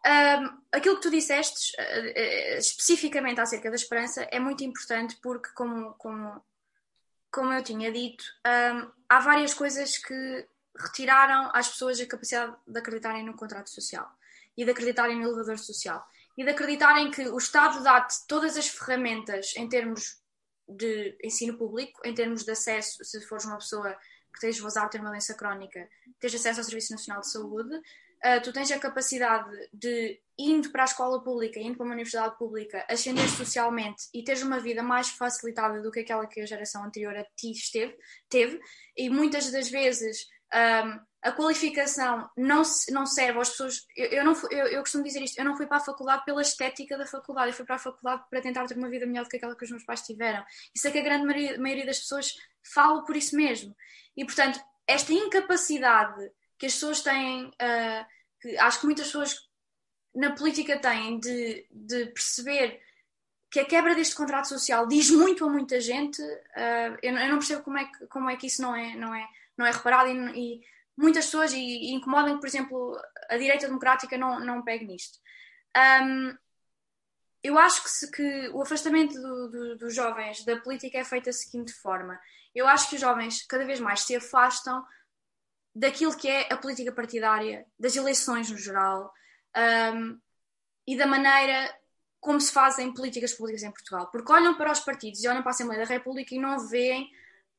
Um, aquilo que tu disseste, uh, uh, especificamente acerca da esperança, é muito importante porque, como, como, como eu tinha dito, um, há várias coisas que retiraram às pessoas a capacidade de acreditarem no contrato social e de acreditarem no elevador social e de acreditarem que o Estado dá-te todas as ferramentas em termos de ensino público, em termos de acesso, se fores uma pessoa que tens vazado ter uma doença crónica, tens acesso ao Serviço Nacional de Saúde, uh, tu tens a capacidade de, indo para a escola pública, indo para uma universidade pública, ascender socialmente e teres uma vida mais facilitada do que aquela que a geração anterior a ti esteve, teve, e muitas das vezes um, a qualificação não, não serve às pessoas. Eu, eu não, eu, eu, costumo dizer isto: eu não fui para a faculdade pela estética da faculdade, eu fui para a faculdade para tentar ter uma vida melhor do que aquela que os meus pais tiveram. Isso é que a grande maioria, maioria das pessoas fala por isso mesmo. E, portanto, esta incapacidade que as pessoas têm, uh, que acho que muitas pessoas na política têm de, de perceber que a quebra deste contrato social diz muito a muita gente, uh, eu, eu, não percebo como é que, como é que isso não é, não é, não é reparado e, e muitas pessoas e, e incomodam que, por exemplo, a direita democrática não, não pegue nisto. Um, eu acho que, se, que o afastamento do, do, dos jovens da política é feito da seguinte forma. Eu acho que os jovens cada vez mais se afastam daquilo que é a política partidária, das eleições no geral um, e da maneira como se fazem políticas públicas em Portugal. Porque olham para os partidos e olham para a Assembleia da República e não veem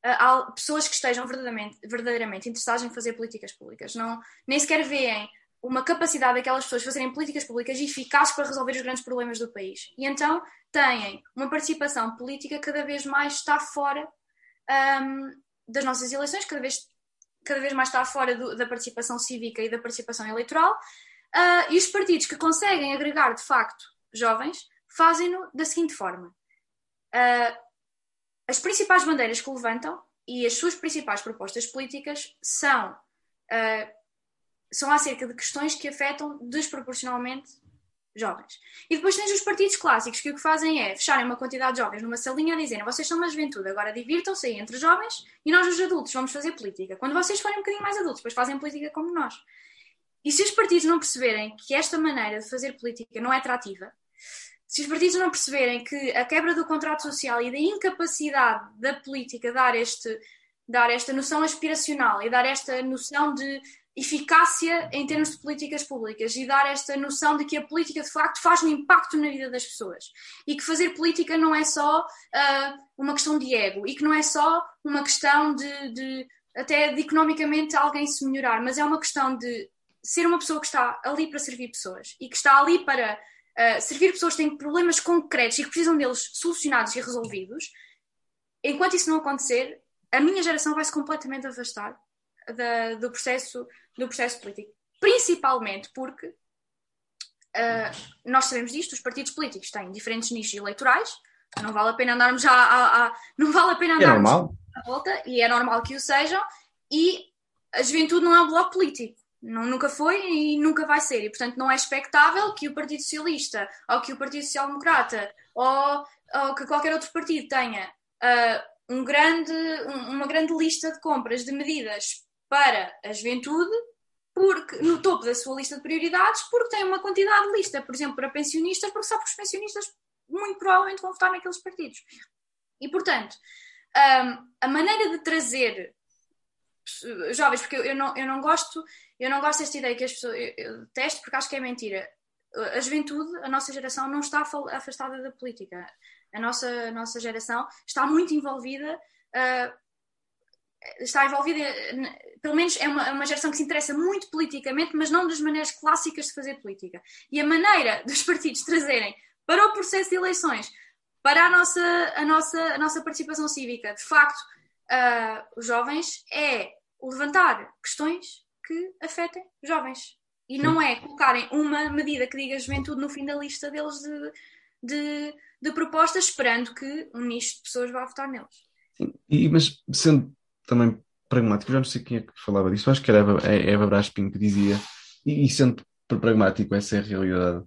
uh, pessoas que estejam verdadeiramente, verdadeiramente interessadas em fazer políticas públicas. Não, nem sequer veem uma capacidade daquelas pessoas fazerem políticas públicas eficazes para resolver os grandes problemas do país. E então têm uma participação política cada vez mais está fora um, das nossas eleições, cada vez, cada vez mais está fora do, da participação cívica e da participação eleitoral. Uh, e os partidos que conseguem agregar de facto jovens fazem-no da seguinte forma: uh, as principais bandeiras que levantam e as suas principais propostas políticas são, uh, são acerca de questões que afetam desproporcionalmente jovens. E depois tens os partidos clássicos que o que fazem é fecharem uma quantidade de jovens numa salinha a dizerem vocês são uma juventude, agora divirtam-se aí entre jovens e nós os adultos vamos fazer política. Quando vocês forem um bocadinho mais adultos, depois fazem política como nós. E se os partidos não perceberem que esta maneira de fazer política não é atrativa, se os partidos não perceberem que a quebra do contrato social e da incapacidade da política dar, este, dar esta noção aspiracional e dar esta noção de eficácia em termos de políticas públicas e dar esta noção de que a política de facto faz um impacto na vida das pessoas. E que fazer política não é só uh, uma questão de ego e que não é só uma questão de, de até de economicamente alguém se melhorar, mas é uma questão de ser uma pessoa que está ali para servir pessoas e que está ali para uh, servir pessoas que têm problemas concretos e que precisam deles solucionados e resolvidos, enquanto isso não acontecer, a minha geração vai se completamente afastar da, do, processo, do processo político. Principalmente porque uh, nós sabemos disto, os partidos políticos têm diferentes nichos eleitorais, não vale a pena andarmos já a, a, não vale a pena é andarmos é à volta, e é normal que o sejam, e a juventude não é um bloco político. Não, nunca foi e nunca vai ser. E, portanto, não é expectável que o Partido Socialista ou que o Partido Social Democrata ou, ou que qualquer outro partido tenha uh, um grande, um, uma grande lista de compras de medidas para a juventude porque, no topo da sua lista de prioridades porque tem uma quantidade de lista, por exemplo, para pensionistas, porque sabe que os pensionistas muito provavelmente vão votar naqueles partidos. E, portanto, um, a maneira de trazer jovens, porque eu, eu, não, eu não gosto, eu não gosto desta ideia que as pessoas eu, eu detesto porque acho que é mentira. A juventude, a nossa geração, não está afastada da política. A nossa, a nossa geração está muito envolvida, uh, está envolvida, pelo menos é uma, é uma geração que se interessa muito politicamente, mas não das maneiras clássicas de fazer política. E a maneira dos partidos trazerem para o processo de eleições, para a nossa, a nossa, a nossa participação cívica, de facto, uh, os jovens, é levantar questões que afetem os jovens. E não é colocarem uma medida que diga juventude no fim da lista deles de, de, de propostas, esperando que um nicho de pessoas vá votar neles. Sim, e, mas sendo também pragmático, já não sei quem é que falava disso, acho que era Eva, é Eva Brás Pinto que dizia, e, e sendo pragmático, essa é a realidade.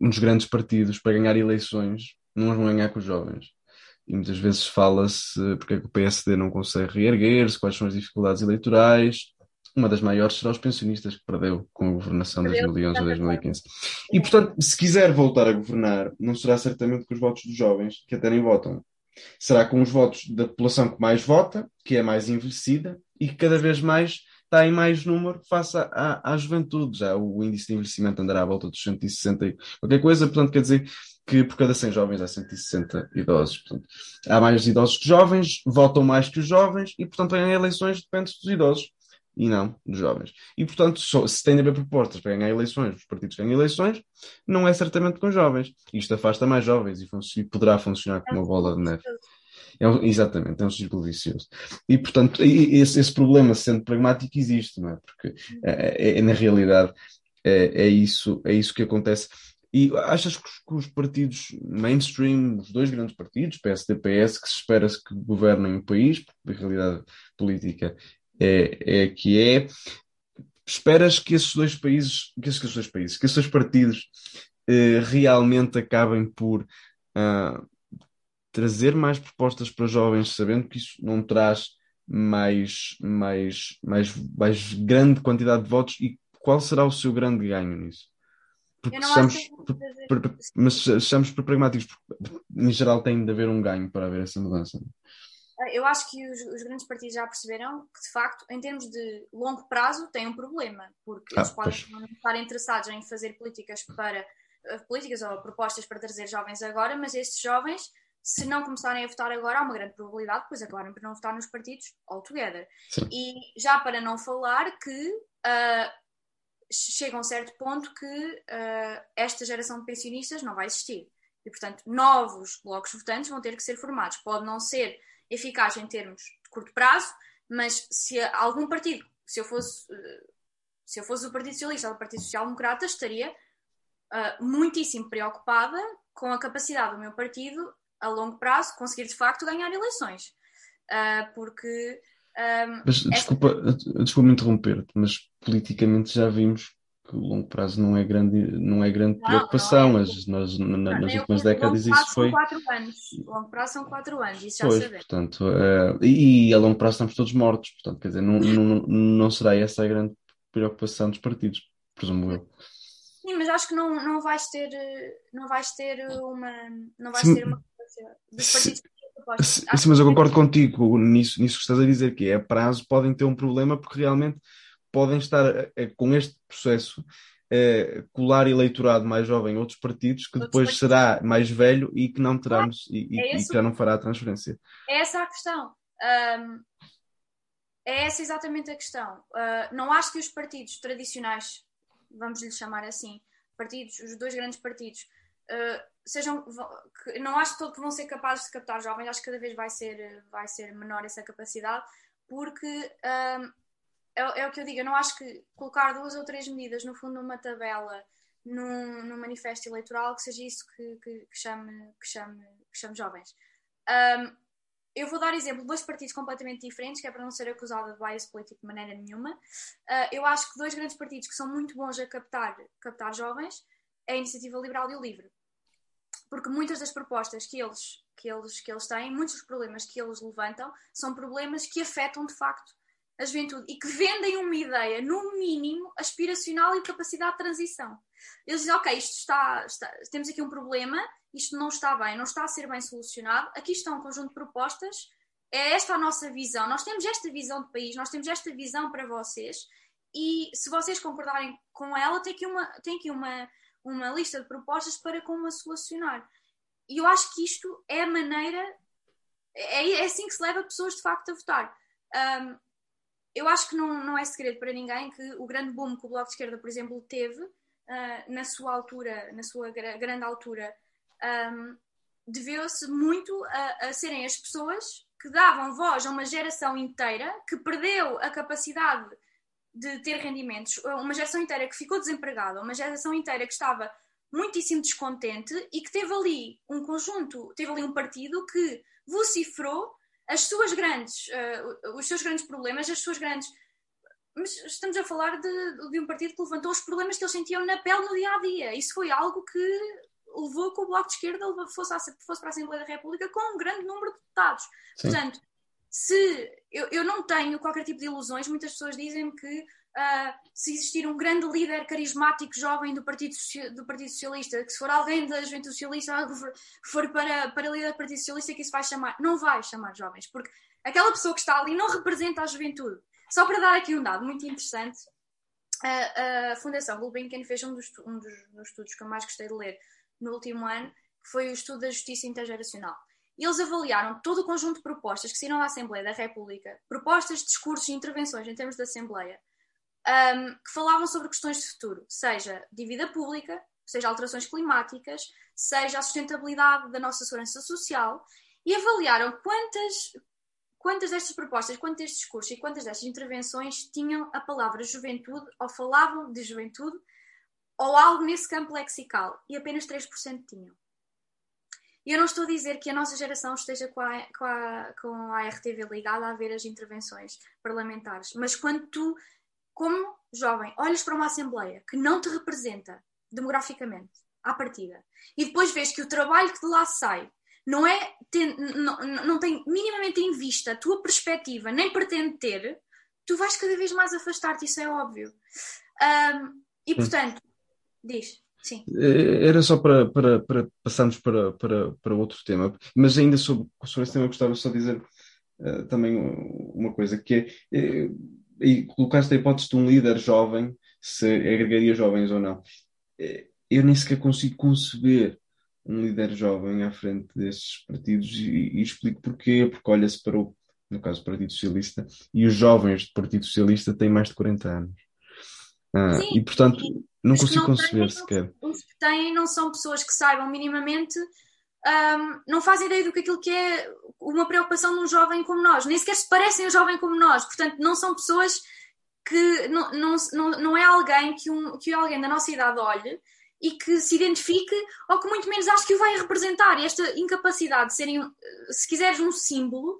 Uns grandes partidos, para ganhar eleições, não vão ganhar com os jovens e muitas vezes fala-se porque é que o PSD não consegue reerguer-se, quais são as dificuldades eleitorais. Uma das maiores será os pensionistas que perdeu com a governação de 2011 a 2015. E, portanto, se quiser voltar a governar, não será certamente com os votos dos jovens, que até nem votam. Será com os votos da população que mais vota, que é mais envelhecida e que cada vez mais está em mais número face à, à, juventude. Já o índice de envelhecimento andará à volta dos 160 e qualquer coisa, portanto, quer dizer que por cada 100 jovens há 160 idosos. Portanto, há mais idosos que jovens, votam mais que os jovens e, portanto, em eleições depende dos idosos e não dos jovens. E, portanto, só, se tem de haver propostas para ganhar eleições, os partidos ganham eleições, não é certamente com jovens. Isto afasta mais jovens e, e poderá funcionar como uma bola de neve. É um, exatamente, é um círculo vicioso. E, portanto, esse, esse, problema, sendo pragmático, existe, não é? Porque, é, é na realidade, é, é, isso, é isso que acontece. E achas que os, que os, partidos mainstream, os dois grandes partidos, PSD e PS, que se espera -se que governem o país, porque a realidade política é, é que é, esperas que esses dois países, que esses, dois países, que esses dois partidos eh, realmente acabem por uh, trazer mais propostas para jovens, sabendo que isso não traz mais, mais, mais, mais grande quantidade de votos e qual será o seu grande ganho nisso? Porque sejamos, que... mas sejamos pragmáticos, porque em geral tem de haver um ganho para haver essa mudança. Ah, eu acho que os, os, grandes partidos já perceberam que, de facto, em termos de longo prazo, tem um problema, porque ah, eles podem não estar interessados em fazer políticas para ah, políticas ou propostas para trazer jovens agora, mas esses jovens se não começarem a votar agora, há uma grande probabilidade depois acabarem por não votar nos partidos altogether. Sim. E já para não falar que uh, chega a um certo ponto que uh, esta geração de pensionistas não vai existir. E, portanto, novos blocos votantes vão ter que ser formados. Pode não ser eficaz em termos de curto prazo, mas se algum partido, se eu fosse, uh, se eu fosse o Partido Socialista ou o Partido Social Democrata, estaria muitíssimo preocupada com a capacidade do meu partido a longo prazo, conseguir de facto ganhar eleições. Uh, porque. Um, mas, desculpa, esta... desculpa me interromper mas politicamente já vimos que o longo prazo não é grande, não é grande não, preocupação. Não é. As, nós, na, não, nas últimas décadas isso foi. Quatro anos. O longo prazo são quatro anos, isso já pois, sabemos. Portanto, uh, e a longo prazo estamos todos mortos, portanto, quer dizer, não, não, não será essa a grande preocupação dos partidos, presumo eu. Sim, mas acho que não, não vais ter não vais ter uma não vais Sim. ter uma dos partidos Sim, mas eu concordo contigo nisso, nisso que estás a dizer, que é a prazo podem ter um problema porque realmente podem estar com este processo colar eleitorado mais jovem outros partidos que depois partidos. será mais velho e que não teremos ah, e, é e, que já não fará a transferência. É essa a questão. Um, é essa exatamente a questão. Uh, não acho que os partidos tradicionais, vamos lhe chamar assim, partidos, os dois grandes partidos, uh, sejam que não acho que vão ser capazes de captar jovens, acho que cada vez vai ser, vai ser menor essa capacidade, porque um, é, é, o que eu digo, eu não acho que colocar duas ou três medidas no fundo numa tabela, num, num manifesto eleitoral, que seja isso que, que, que chame, que, chame, que chame jovens. Um, eu vou dar exemplo de dois partidos completamente diferentes, que é para não ser acusada de bias político de maneira nenhuma. Uh, eu acho que dois grandes partidos que são muito bons a captar, captar jovens é a Iniciativa Liberal e o Livre. Porque muitas das propostas que eles, que, eles, que eles têm, muitos dos problemas que eles levantam, são problemas que afetam de facto a juventude e que vendem uma ideia, no mínimo, aspiracional e capacidade de transição. Eles dizem, ok, isto está, está, temos aqui um problema, isto não está bem, não está a ser bem solucionado, aqui está um conjunto de propostas, é esta a nossa visão, nós temos esta visão de país, nós temos esta visão para vocês, e se vocês concordarem com ela, tem aqui uma, tem aqui uma, uma lista de propostas para como a solucionar. E eu acho que isto é a maneira, é, é assim que se leva pessoas de facto a votar. Um, eu acho que não, não é segredo para ninguém que o grande boom que o Bloco de Esquerda, por exemplo, teve uh, na sua altura, na sua grande altura, um, deveu-se muito a, a, serem as pessoas que davam voz a uma geração inteira que perdeu a capacidade de ter rendimentos, uma geração inteira que ficou desempregada, uma geração inteira que estava muitíssimo descontente e que teve ali um conjunto, teve ali um partido que vocifrou as suas grandes, uh, os seus grandes problemas, as suas grandes. Mas estamos a falar de, de um partido que levantou os problemas que eles sentiam na pele no dia a dia. Isso foi algo que levou que o Bloco de Esquerda fosse, fosse para a Assembleia da República com um grande número de deputados. Sim. Portanto, se eu, eu não tenho qualquer tipo de ilusões, muitas pessoas dizem que uh, se existir um grande líder carismático jovem do Partido, do Partido Socialista, que se for alguém da Juventude Socialista, for, for para, para líder do Partido Socialista, que isso vai chamar. Não vai chamar jovens, porque aquela pessoa que está ali não representa a juventude. Só para dar aqui um dado muito interessante, a, a Fundação Gulbenkian fez um, dos, um dos, dos estudos que eu mais gostei de ler no último ano, que foi o estudo da justiça intergeracional. Eles avaliaram todo o conjunto de propostas que saíram da Assembleia da República, propostas, discursos e intervenções em termos da Assembleia, um, que falavam sobre questões de futuro, seja dívida pública, seja alterações climáticas, seja a sustentabilidade da nossa segurança social, e avaliaram quantas, quantas destas propostas, quantos destes discursos e quantas destas intervenções tinham a palavra juventude ou falavam de juventude ou algo nesse campo lexical, e apenas 3% tinham. E eu não estou a dizer que a nossa geração esteja com a, com a, com a RTV ligada a ver as intervenções parlamentares, mas quando tu como jovem, olhas para uma Assembleia que não te representa demograficamente, à partida, e depois vês que o trabalho que de lá sai não, é, tem, não, não tem minimamente em vista a tua perspectiva, nem pretende ter, tu vais cada vez mais afastar-te, isso é óbvio. Um, e portanto, diz. Sim. Eh, era só para, para, para passarmos para, para, para outro tema, mas ainda sobre, sobre esse tema gostava só de dizer uh, também uma coisa que é, uh, e colocaste a hipótese de um líder jovem, se agregaria jovens ou não. Eh, eu nem sequer consigo conceber um líder jovem à frente destes partidos e, e explico porquê, porque olha-se para o, no caso, do Partido Socialista, e os jovens do Partido Socialista têm mais de 40 anos. Ah, Sim, e portanto, não consigo não conceber têm, sequer. Os que têm não são pessoas que saibam minimamente um, não fazem ideia do que aquilo que é uma preocupação de um jovem como nós, nem sequer se parecem um jovem como nós, portanto, não são pessoas que não, não, não, não é alguém que, um, que alguém da nossa idade olhe e que se identifique, ou que muito menos acho que o vai representar. E esta incapacidade de serem, se quiseres, um símbolo,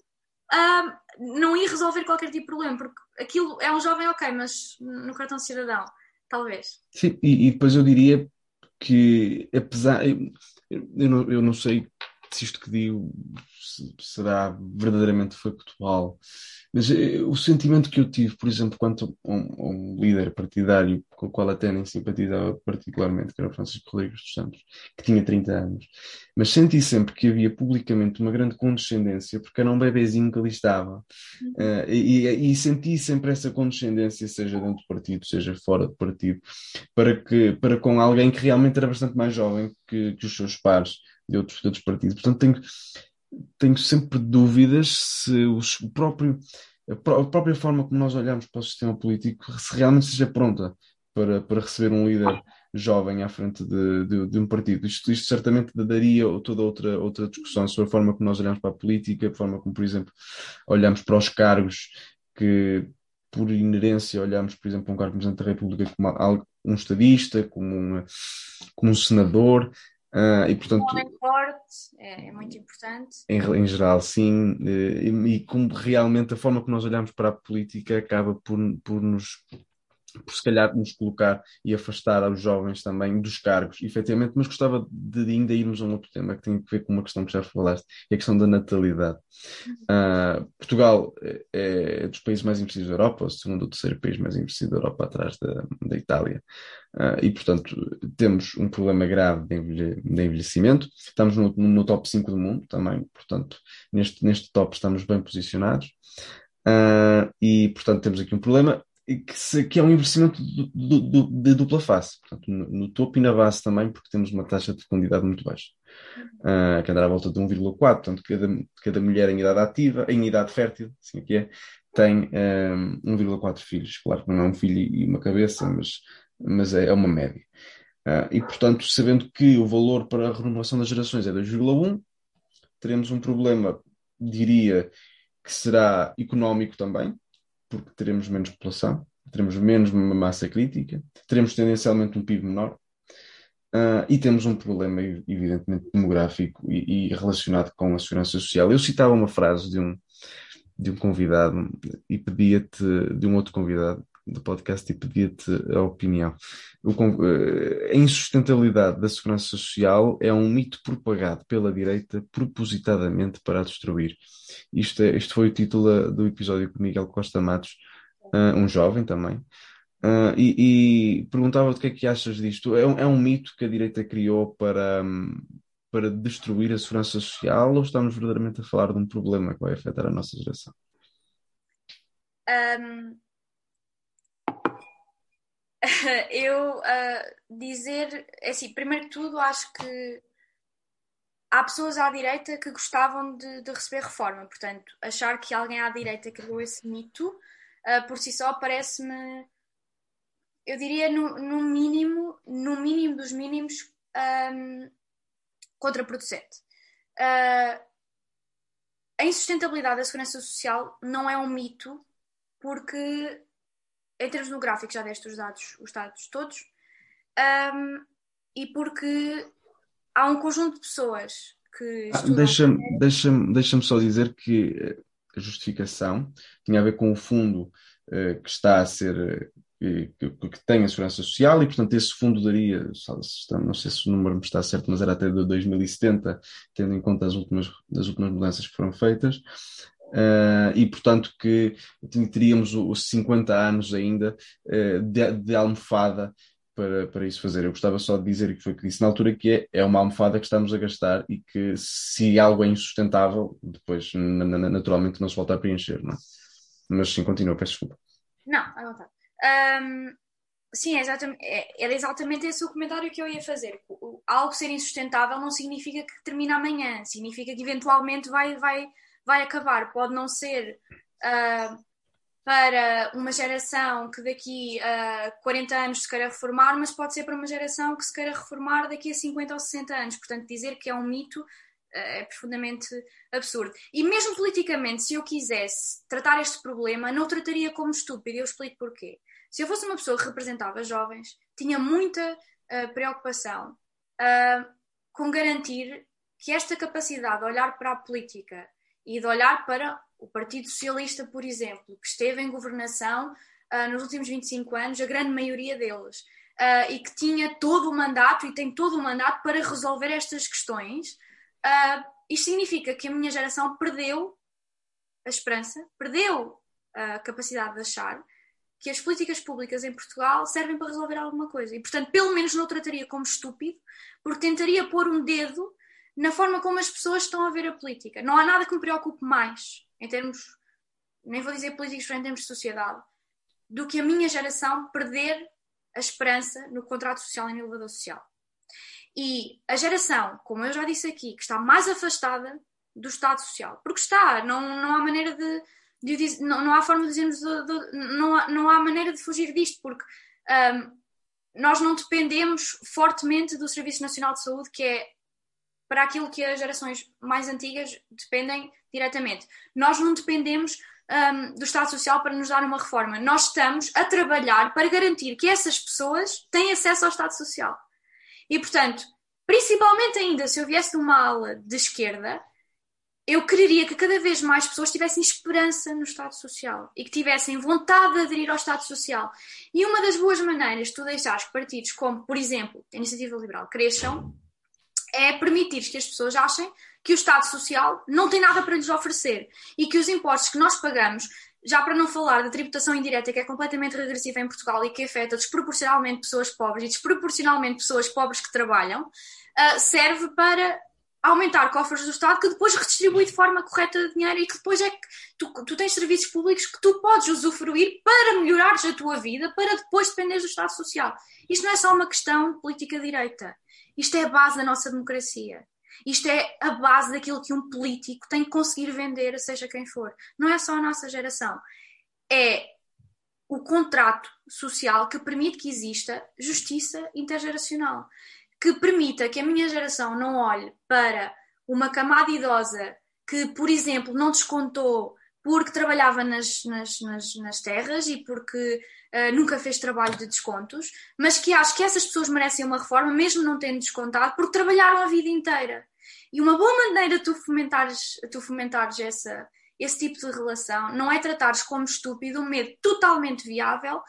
um, não ir resolver qualquer tipo de problema, porque aquilo é um jovem, ok, mas no cartão cidadão, talvez. Sim, e, e depois eu diria que apesar eu não, eu não sei se isto que digo será verdadeiramente factual, mas eh, o sentimento que eu tive, por exemplo, quanto a um, um, líder partidário com o qual até nem simpatizava particularmente, que era o Francisco Rodrigues dos Santos, que tinha 30 anos, mas senti sempre que havia publicamente uma grande condescendência, porque era um bebezinho que ali estava, uh, e, e, senti sempre essa condescendência, seja dentro do partido, seja fora do partido, para, que, para com alguém que realmente era bastante mais jovem que, que os seus pares de outros, de outros partidos. Portanto, tenho, tenho sempre dúvidas se os, o próprio, a, própria forma como nós olhamos para o sistema político se realmente seja pronta para, para receber um líder jovem à frente de, de, de um partido. Isto, isto, certamente daria toda outra, outra discussão sobre a forma como nós olhamos para a política, a forma como, por exemplo, olhamos para os cargos que, por inerência, olhamos, por exemplo, para um cargo de Presidente da República como um estadista, como, uma, como um senador, Uh, e portanto, um forte é, é, muito importante. Em, em geral, sim, e, e, como realmente a forma que nós olhamos para a política acaba por, por nos por se calhar nos colocar e afastar aos jovens também dos cargos, efetivamente, mas gostava de ainda irmos a um outro tema que tem a ver com uma questão que já falaste, é a questão da natalidade. Uh, Portugal é, é, dos países mais investidos da Europa, o segundo ou terceiro país mais investido da Europa, atrás da, da Itália. Uh, e, portanto, temos um problema grave de, envelhecimento. Estamos no, no, top 5 do mundo também, portanto, neste, neste top estamos bem posicionados. Uh, e, portanto, temos aqui um problema que, se, que é um do, de dupla face, portanto, no, no, topo e na base também, porque temos uma taxa de fecundidade muito baixa, uh, que andará à volta de 1,4, portanto, cada, cada mulher em idade ativa, em idade fértil, assim aqui é, tem um, 1,4 filhos. Claro que não é um filho e uma cabeça, mas, mas é, é uma média. Uh, e, portanto, sabendo que o valor para a renovação das gerações é 2,1, teremos um problema, diria, que será económico também, porque teremos menos população, teremos menos massa crítica, teremos tendencialmente um PIB menor uh, e temos um problema, evidentemente, demográfico e, e, relacionado com a segurança social. Eu citava uma frase de um, de um convidado e pedia-te, de um outro convidado do podcast, e pedia-te a opinião. Eh, a insustentabilidade da segurança social é um mito propagado pela direita propositadamente para a destruir. Isto, é, foi o título do episódio com Miguel Costa Matos, uh, um jovem também, uh, e, e perguntava o que é que achas disto. É um, é um mito que a direita criou para, para destruir a segurança social ou estamos verdadeiramente a falar de um problema que vai afetar a nossa geração? Um, eu uh, dizer, é assim, primeiro de tudo, acho que há pessoas à direita que gostavam de, de, receber reforma, portanto, achar que alguém à direita criou esse mito uh, por si só parece-me, eu diria, no, no, mínimo, no mínimo dos mínimos, um, contraproducente. Uh, a insustentabilidade da segurança social não é um mito, porque em termos no gráfico já deste os dados, os dados todos, um, e porque há um conjunto de pessoas que. Ah, deixa-me deixa deixa só dizer que eh, a justificação tinha a ver com o fundo uh, que está a ser. Uh, que, que, tem a segurança social e, portanto, esse fundo daria, não sei se o número me está certo, mas era até de 2070, tendo em conta as últimas, as últimas mudanças que foram feitas, uh, e, portanto, que teríamos os 50 anos ainda uh, de, de, almofada para, para isso fazer. Eu gostava só de dizer que foi o que disse na altura, que é, é uma almofada que estamos a gastar e que se algo é insustentável, depois naturalmente não se volta a preencher, não é? Mas sim, continua, peço desculpa. Não, à vontade. Um, sim, é exatamente, é, era exatamente esse o comentário que eu ia fazer. Algo ser insustentável não significa que termina amanhã, significa que eventualmente vai, vai, vai acabar. Pode não ser uh, para uma geração que daqui a 40 anos se queira reformar, mas pode ser para uma geração que se queira reformar daqui a 50 ou 60 anos. Portanto, dizer que é um mito eh, é profundamente absurdo. E mesmo politicamente, se eu quisesse tratar este problema, não o trataria como estúpido. Eu explico porquê. Se eu fosse uma pessoa que representava jovens, tinha muita uh, preocupação uh, com garantir que esta capacidade de olhar para a política e de olhar para o Partido Socialista, por exemplo, que esteve em governação uh, nos últimos 25 anos, a grande maioria deles, uh, e que tinha todo o mandato e tem todo o mandato para resolver estas questões, uh, isto significa que a minha geração perdeu a esperança, perdeu a capacidade de achar que as políticas públicas em Portugal servem para resolver alguma coisa. E, portanto, pelo menos não o trataria como estúpido, porque tentaria pôr um dedo na forma como as pessoas estão a ver a política. Não há nada que me preocupe mais em termos, nem vou dizer políticos, em termos de sociedade, do que a minha geração perder a esperança no contrato social e no elevador social. E a geração, como eu já disse aqui, que está mais afastada do Estado Social, porque está, não, não há maneira de, de não, não, há forma de dizermos, não, há, não há maneira de fugir disto, porque um, nós não dependemos fortemente do Serviço Nacional de Saúde, que é para aquilo que as gerações mais antigas dependem diretamente. Nós não dependemos um, do Estado Social para nos dar uma reforma. Nós estamos a trabalhar para garantir que essas pessoas têm acesso ao Estado Social. E, portanto, principalmente ainda se eu viesse de uma ala de esquerda, eu quereria que cada vez mais pessoas tivessem esperança no Estado Social e que tivessem vontade de aderir ao Estado Social. E uma das boas maneiras de tu deixares que partidos como, por exemplo, a Iniciativa Liberal cresçam é permitir que as pessoas achem que o Estado Social não tem nada para lhes oferecer e que os impostos que nós pagamos, já para não falar da tributação indireta que é completamente regressiva em Portugal e que afeta desproporcionalmente pessoas pobres e desproporcionalmente pessoas pobres que trabalham, uh, serve para aumentar cofres do Estado que depois redistribui de forma correta dinheiro e que depois é que tu, tu tens serviços públicos que tu podes usufruir para melhorares a tua vida, para depois dependeres do Estado Social. Isto não é só uma questão de política direita. Isto é a base da nossa democracia. Isto é a base daquilo que um político tem que conseguir vender, seja quem for. Não é só a nossa geração. É o contrato social que permite que exista justiça intergeracional que permita que a minha geração não olhe para uma camada idosa que, por exemplo, não descontou porque trabalhava nas, nas, nas, nas terras e porque uh, nunca fez trabalho de descontos, mas que acho que essas pessoas merecem uma reforma, mesmo não tendo descontado, porque trabalharam a vida inteira. E uma boa maneira de tu fomentares, tu fomentares essa, esse tipo de relação não é tratares como estúpido um medo totalmente viável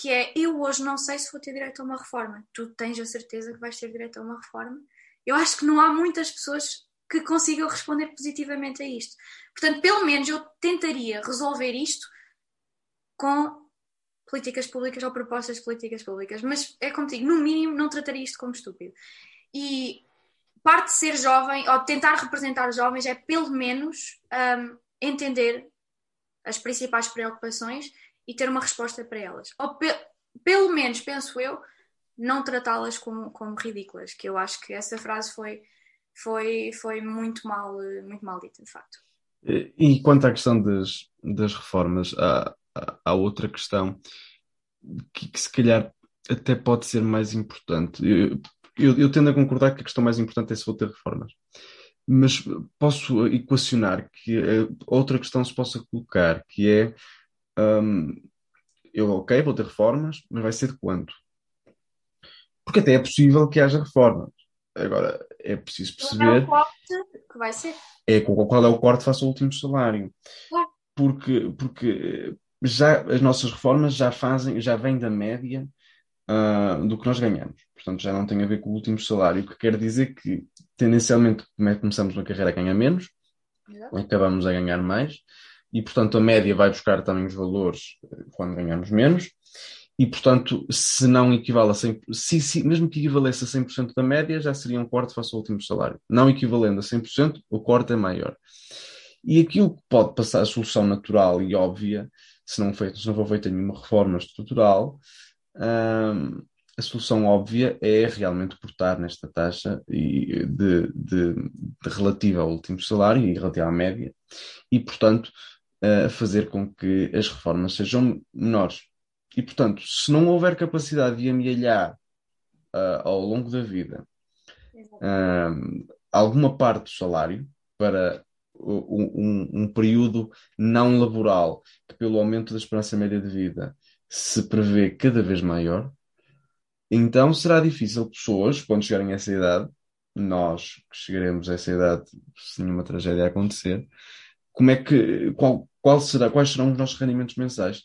que é eu hoje não sei se vou ter direito a uma reforma. Tu tens a certeza que vais ter direito a uma reforma? Eu acho que não há muitas pessoas que consigam responder positivamente a isto. Portanto, pelo menos eu tentaria resolver isto com políticas públicas ou propostas de políticas públicas. Mas é como digo, no mínimo não trataria isto como estúpido. E parte de ser jovem, ou tentar representar os jovens, é pelo menos um, entender as principais preocupações e ter uma resposta para elas. Ou pe pelo menos, penso eu, não tratá-las como, como ridículas, que eu acho que essa frase foi, foi, foi muito, mal, muito mal dita, de facto. E quanto à questão das, das reformas, há, há outra questão que, que, se calhar até pode ser mais importante. Eu, eu, eu, tendo a concordar que a questão mais importante é se vou ter reformas. Mas posso equacionar que outra questão se possa colocar, que é um, eu, ok, vou ter reformas, mas vai ser de quanto? Porque até é possível que haja reformas. Agora, é preciso perceber. Qual é o corte que vai ser? É qual é o corte face ao último salário. Claro. Porque, porque já as nossas reformas já fazem, já vêm da média uh, do que nós ganhamos. Portanto, já não tem a ver com o último salário, o que quer dizer que tendencialmente começamos uma carreira a ganhar menos, Exato. acabamos a ganhar mais, e, portanto, a média vai buscar também os valores eh, quando ganhamos menos, e, portanto, se não equivale a 100%, se, se, mesmo que equivalesse a 100% da média, já seria um corte face ao último salário. Não equivalendo a 100%, o corte é maior. E aquilo que pode passar a solução natural e óbvia, se não, feito, se não for feita nenhuma reforma estrutural, hum, a solução óbvia é realmente cortar nesta taxa de, de, de, relativa ao último salário e relativa à média, e, portanto, a fazer com que as reformas sejam menores. E, portanto, se não houver capacidade de amealhar uh, ao longo da vida uh, alguma parte do salário para um, um, período não laboral que, pelo aumento da esperança média de vida, se prevê cada vez maior, então será difícil pessoas, quando chegarem a essa idade, nós que chegaremos a essa idade se nenhuma tragédia acontecer, como é que, qual, qual será, quais serão os nossos rendimentos mensais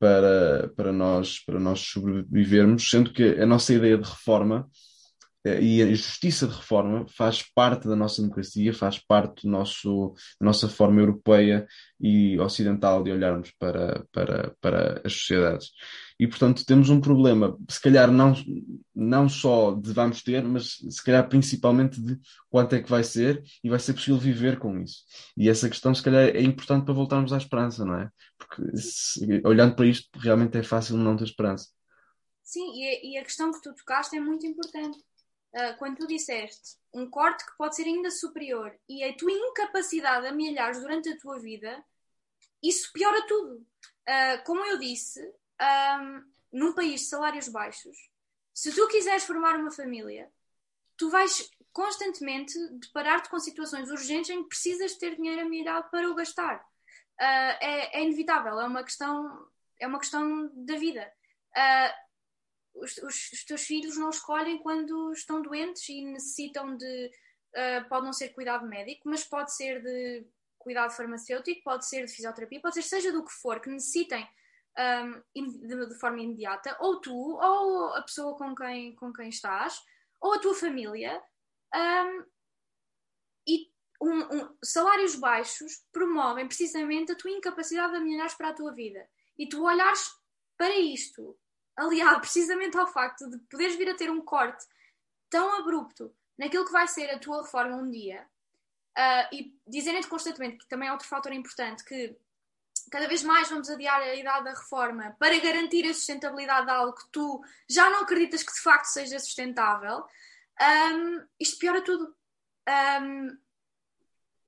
para, para, nós, para nós sobrevivermos, sendo que a nossa ideia de reforma eh, e a justiça de reforma faz parte da nossa democracia, faz parte do nosso, da nossa forma europeia e ocidental de olharmos para, para, para as sociedades. E, portanto, temos um problema, se calhar não, não só de vamos ter, mas se calhar principalmente de quanto é que vai ser e vai ser possível viver com isso. E essa questão, se calhar, é importante para voltarmos à esperança, não é? Porque se, olhando para isto, realmente é fácil não ter esperança. Sim, e e a questão que tu tocaste é muito importante. Uh, quando tu disseste um corte que pode ser ainda superior e a tua incapacidade de amelhares durante a tua vida, isso piora tudo. Uh, como eu disse, um, num país de salários baixos, se tu quiseres formar uma família, tu vais constantemente deparar-te com situações urgentes em que precisas ter dinheiro amelhado para o gastar. Uh, é, é, inevitável, é uma questão, é uma questão da vida. Uh, os, os, os, teus filhos não escolhem quando estão doentes e necessitam de. Uh, pode não ser cuidado médico, mas pode ser de cuidado farmacêutico, pode ser de fisioterapia, pode ser seja do que for, que necessitem um, de, de, forma imediata, ou tu, ou a pessoa com quem, com quem estás, ou a tua família. Um, e um, um, salários baixos promovem precisamente a tua incapacidade de melhorares para a tua vida. E tu olhares para isto, aliado precisamente ao facto de poderes vir a ter um corte tão abrupto naquilo que vai ser a tua reforma um dia, uh, e dizerem-te constantemente, que também é outro fator importante, que cada vez mais vamos adiar a idade da reforma para garantir a sustentabilidade de algo que tu já não acreditas que de facto seja sustentável, um, isto piora tudo. Um,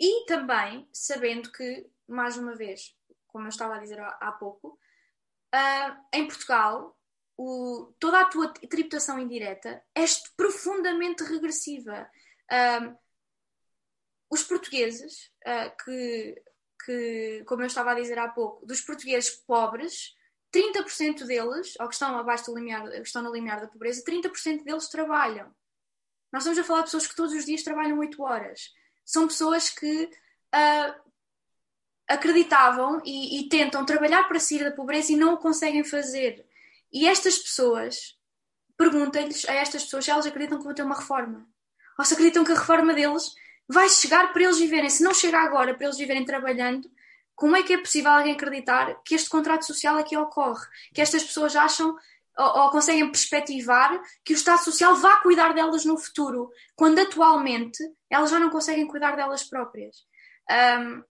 e também sabendo que, mais uma vez, como eu estava a dizer há, pouco, uh, em Portugal, o, toda a tua tributação indireta é profundamente regressiva. Uh, os portugueses, uh, que, que, como eu estava a dizer há pouco, dos portugueses pobres, 30% deles, ou que estão abaixo do limiar, que estão no limiar da pobreza, 30% deles trabalham. Nós estamos a falar de pessoas que todos os dias trabalham 8 horas. São pessoas que uh, acreditavam e, e, tentam trabalhar para sair da pobreza e não o conseguem fazer. E estas pessoas, perguntem-lhes a estas pessoas se elas acreditam que vão ter uma reforma. Ou se acreditam que a reforma deles vai chegar para eles viverem. Se não chega agora para eles viverem trabalhando, como é que é possível alguém acreditar que este contrato social aqui ocorre? Que estas pessoas acham ou, ou, conseguem perspectivar que o Estado Social vá cuidar delas no futuro, quando atualmente elas já não conseguem cuidar delas próprias. Um,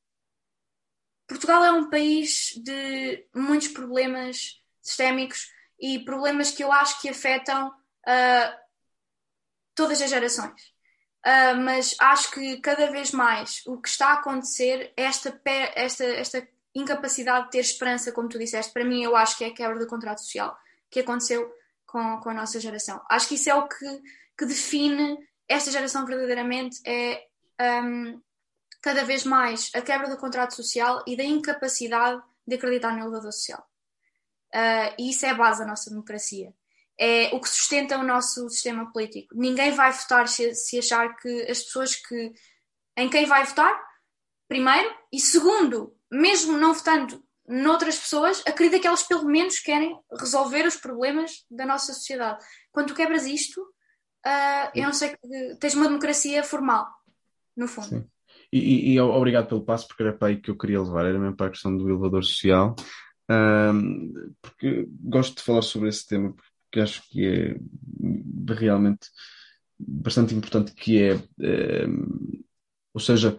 Portugal é um país de muitos problemas sistémicos e problemas que eu acho que afetam uh, todas as gerações. Uh, mas acho que cada vez mais o que está a acontecer é esta, esta, esta incapacidade de ter esperança, como tu disseste. Para mim, eu acho que é a quebra do contrato social que aconteceu com, com a nossa geração. Acho que isso é o que, que define esta geração verdadeiramente, é um, cada vez mais a quebra do contrato social e da incapacidade de acreditar no elevador social. Uh, e isso é a base da nossa democracia é o que sustenta o nosso sistema político. Ninguém vai votar se, se achar que as pessoas que em quem vai votar, primeiro, e segundo, mesmo não votando noutras pessoas, acredita que elas pelo menos querem resolver os problemas da nossa sociedade. Quando tu quebras isto, uh, eu não sei que tens uma democracia formal, no fundo. Sim. E, e, e, obrigado pelo passo, porque era para aí que eu queria levar, era mesmo para a questão do elevador social, ah, porque gosto de falar sobre esse tema, que acho que é realmente bastante importante, que é, é ou seja,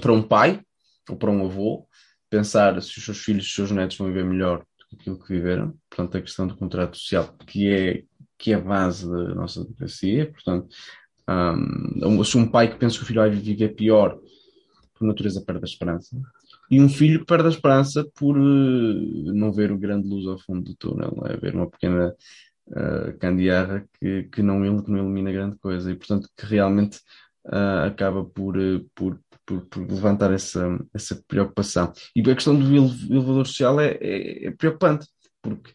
para um pai ou para um avô, pensar se os seus filhos, os seus netos vão viver melhor do que aquilo que viveram, portanto, a questão do contrato social, que é, que é a base da nossa democracia, portanto, um, se um pai que pensa que o filho vai viver pior, por natureza perde a esperança, e um filho que perde a esperança por uh, não ver o grande luz ao fundo do túnel, é? Ver uma pequena uh, que, que, não, que não ilumina grande coisa. E, portanto, que realmente uh, acaba por, por, por, por, levantar essa, essa preocupação. E a questão do elevador social é, é, é preocupante, porque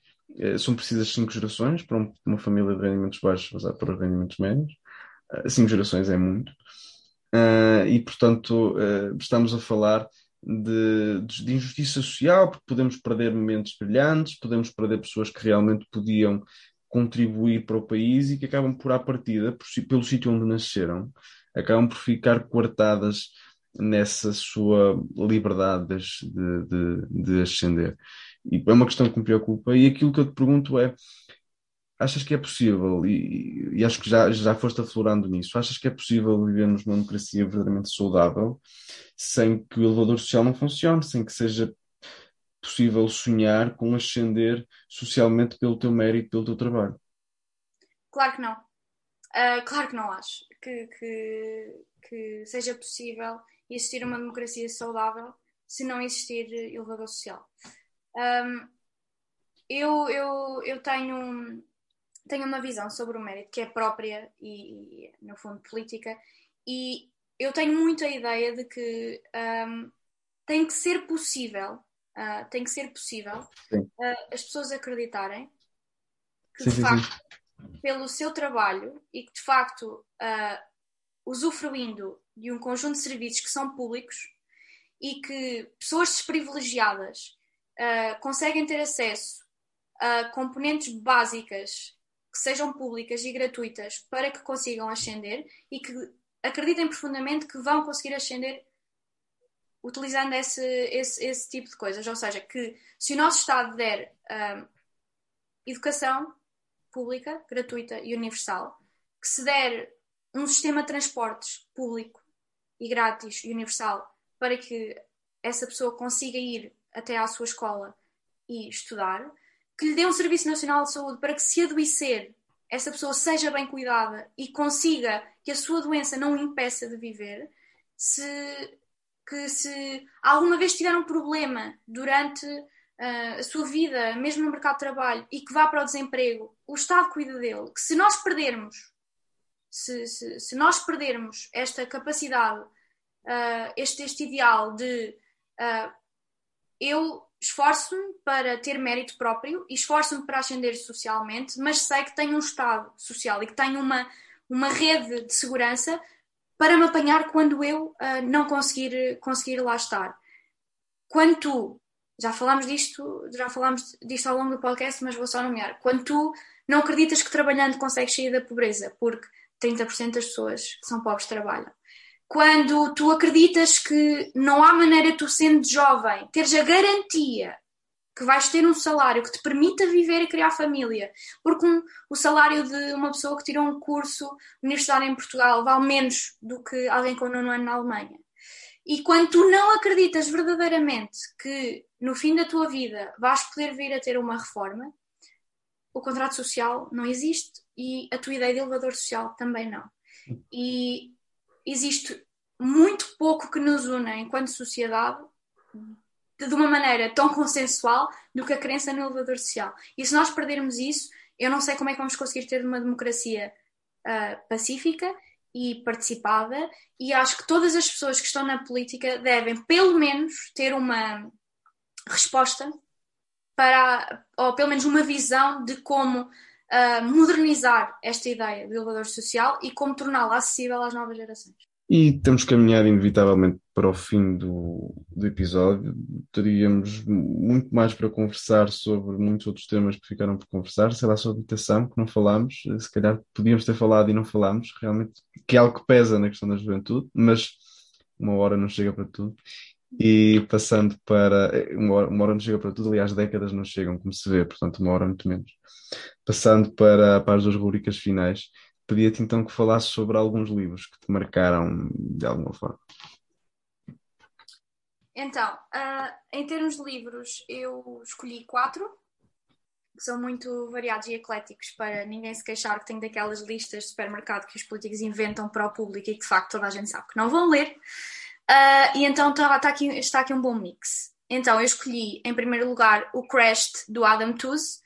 são precisas cinco gerações para uma família de rendimentos baixos passar para rendimentos médios. cinco gerações é muito. e, portanto, estamos a falar de, de, injustiça social, porque podemos perder momentos brilhantes, podemos perder pessoas que realmente podiam contribuir para o país e que acabam por, à partida, por, pelo sítio onde nasceram, acabam por ficar coartadas nessa sua liberdade de, de, de ascender. E é uma questão que me preocupa. E aquilo que eu te pergunto é: achas que é possível, e, e, acho que já, já foste aflorando nisso, achas que é possível vivermos numa democracia verdadeiramente saudável sem que o elevador social não funcione, sem que seja possível sonhar com ascender socialmente pelo teu mérito, pelo teu trabalho? Claro que não. Uh, claro que não acho que, que, que seja possível existir uma democracia saudável se não existir elevador social. Um, eu, eu, eu tenho tenho uma visão sobre o mérito que é própria e, e no fundo, política, e eu tenho muito a ideia de que um, tem que ser possível, uh, tem que ser possível uh, as pessoas acreditarem que Sim, de sim, facto, pelo seu trabalho e que de facto, ah, usufruindo de um conjunto de serviços que são públicos e que pessoas desprivilegiadas ah, conseguem ter acesso a componentes básicas que sejam públicas e gratuitas para que consigam ascender e que acreditem profundamente que vão conseguir ascender utilizando esse, esse, esse tipo de coisas. Ou seja, que se o nosso Estado der ah, educação pública, gratuita e universal, que se der um sistema de transportes público e grátis e universal para que essa pessoa consiga ir até à sua escola e estudar, que lhe dê um Serviço Nacional de Saúde para que, se adoecer, essa pessoa seja bem cuidada e consiga que a sua doença não o impeça de viver, se, que se alguma vez tiver um problema durante uh, a sua vida, mesmo no mercado de trabalho, e que vá para o desemprego, o Estado cuida dele, que se nós perdermos, se, se, se nós perdermos esta capacidade, uh, este, este ideal de uh, eu esforço-me para ter mérito próprio e esforço-me para ascender socialmente, mas sei que tenho um Estado social e que tenho uma, uma rede de segurança para me apanhar quando eu uh, não conseguir, conseguir lá estar. Quando tu, já falámos disto, já falámos disto ao longo do podcast, mas vou só nomear, quando tu não acreditas que trabalhando consegues sair da pobreza, porque 30% das pessoas que são pobres trabalham quando tu acreditas que não há maneira tu sendo jovem teres a garantia que vais ter um salário que te permita viver e criar família, porque um, o salário de uma pessoa que tirou um curso universitário em Portugal vale menos do que alguém com nono ano na Alemanha. E quando tu não acreditas verdadeiramente que no fim da tua vida vais poder vir a ter uma reforma, o contrato social não existe e a tua ideia de elevador social também não. E existe muito pouco que nos une enquanto sociedade de uma maneira tão consensual do que a crença no elevador social. E se nós perdermos isso, eu não sei como é que vamos conseguir ter uma democracia uh, pacífica e participada, e acho que todas as pessoas que estão na política devem, pelo menos, ter uma resposta para, ou pelo menos uma visão de como uh, modernizar esta ideia de elevador social e como torná-la acessível às novas gerações. E temos que caminhar inevitavelmente para o fim do, do episódio. Teríamos muito mais para conversar sobre muitos outros temas que ficaram por conversar, sei lá, sobre habitação, que não falámos, se calhar podíamos ter falado e não falámos, realmente, que é algo que pesa na questão da juventude, mas uma hora não chega para tudo. E passando para. Uma hora, uma hora não chega para tudo, aliás, décadas não chegam, como se vê, portanto, uma hora muito menos. Passando para, para as duas rubricas finais pedia-te então que falasses sobre alguns livros que te marcaram de alguma forma. Então, uh, em termos de livros, eu escolhi quatro, que são muito variados e ecléticos, para ninguém se queixar que tenho daquelas listas de supermercado que os políticos inventam para o público e que de facto toda a gente sabe que não vão ler. Uh, e então tá, tá aqui, está aqui um bom mix. Então, eu escolhi em primeiro lugar o Crashed do Adam Tooze,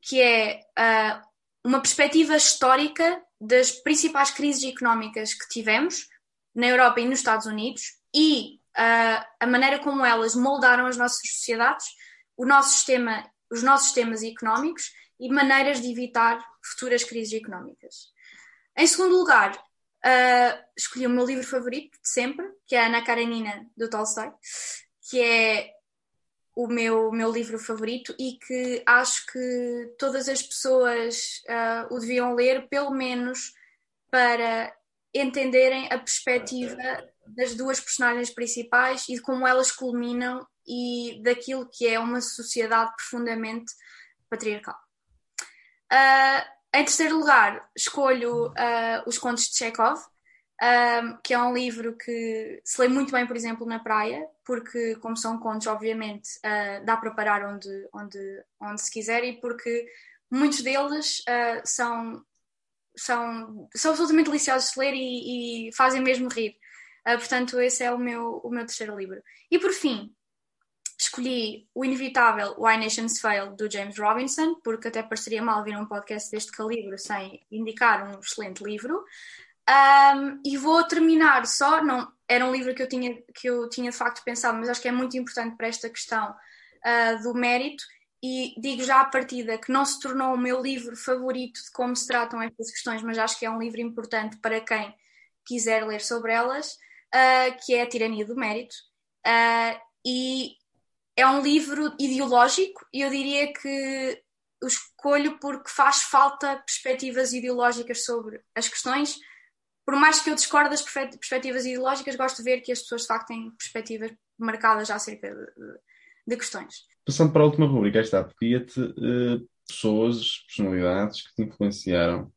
que é uh, uma perspectiva histórica das principais crises económicas que tivemos na Europa e nos Estados Unidos e uh, a maneira como elas moldaram as nossas sociedades, o nosso sistema, os nossos sistemas económicos e maneiras de evitar futuras crises económicas. Em segundo lugar, uh, escolhi o meu livro favorito de sempre, que é a Ana Karenina, do Tolstói, que é o meu, meu livro favorito e que acho que todas as pessoas uh, o deviam ler, pelo menos para entenderem a perspectiva das duas personagens principais e de como elas culminam e daquilo que é uma sociedade profundamente patriarcal. Uh, em terceiro lugar, escolho uh, Os Contos de Chekhov, um, que é um livro que se lê muito bem, por exemplo, na praia, porque, como são contos, obviamente, uh, dá para parar onde, onde, onde se quiser e porque muitos deles uh, são, são, são absolutamente deliciosos de ler e, e fazem mesmo rir. Uh, portanto, esse é o meu, o meu terceiro livro. E por fim, escolhi o inevitável Why Nations Fail, do James Robinson, porque até pareceria mal vir um podcast deste calibre sem indicar um excelente livro. Um, e vou terminar só, não, era um livro que eu, tinha, que eu tinha de facto pensado, mas acho que é muito importante para esta questão uh, do mérito, e digo já à partida que não se tornou o meu livro favorito de como se tratam estas questões, mas acho que é um livro importante para quem quiser ler sobre elas, uh, que é A Tirania do Mérito. Uh, e é um livro ideológico e eu diria que o escolho porque faz falta perspectivas ideológicas sobre as questões. Por mais que eu discorde das perspectivas ideológicas, gosto de ver que as pessoas de facto têm perspectivas marcadas acerca de, de, questões. Passando para a última rubrica, está, pedia-te uh, pessoas, personalidades que te influenciaram,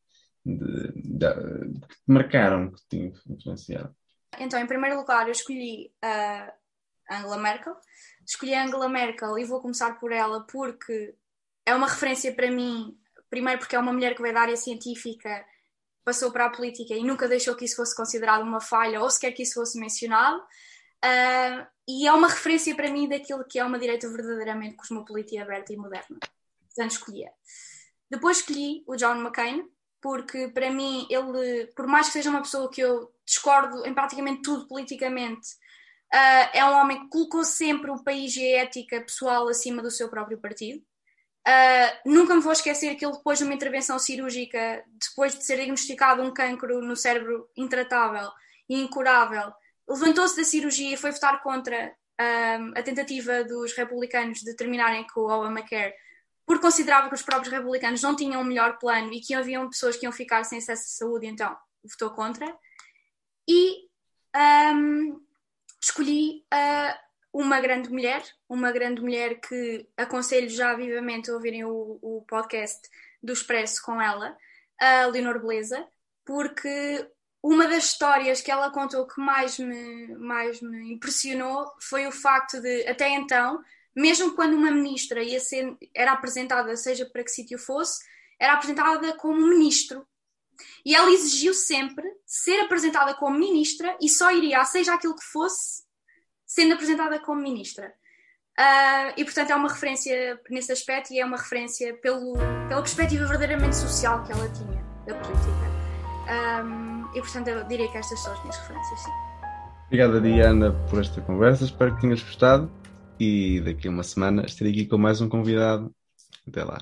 de, de, que te marcaram, que te influenciaram. Então, em primeiro lugar, eu escolhi a Angela Merkel. Escolhi a Angela Merkel e vou começar por ela porque é uma referência para mim, primeiro porque é uma mulher que veio da área científica, passou para a política e nunca deixou que isso fosse considerado uma falha ou sequer que isso fosse mencionado. Uh, e é uma referência para mim daquilo que é uma direita verdadeiramente cosmopolita aberta e moderna. Portanto, escolhi. Depois escolhi o John McCain, porque para mim ele, por mais que seja uma pessoa que eu discordo em praticamente tudo politicamente, uh, é um homem que colocou sempre o país e a ética pessoal acima do seu próprio partido. Uh, nunca me vou esquecer que ele, depois de uma intervenção cirúrgica, depois de ser diagnosticado um cancro no cérebro intratável e incurável, levantou-se da cirurgia e foi votar contra um, a tentativa dos republicanos de terminarem com o Obamacare, porque considerava que os próprios republicanos não tinham um melhor plano e que haviam pessoas que iam ficar sem acesso à saúde, então votou contra. E um, escolhi uh, uma grande mulher, uma grande mulher que aconselho já vivamente a ouvirem o, o podcast do Expresso com ela, a Leonor Beleza, porque uma das histórias que ela contou que mais me, mais me impressionou foi o facto de, até então, mesmo quando uma ministra ia ser, era apresentada, seja para que sítio fosse, era apresentada como ministro. E ela exigiu sempre ser apresentada como ministra e só iria, seja aquilo que fosse, sendo apresentada como ministra. Uh, e portanto é uma referência nesse aspecto e é uma referência pelo, pela perspectiva verdadeiramente social que ela tinha da política. Um, e portanto eu diria que estas são as minhas referências, sim. Obrigada, Diana, por esta conversa. Espero que tenhas gostado. E daqui a uma semana estarei aqui com mais um convidado. Até lá.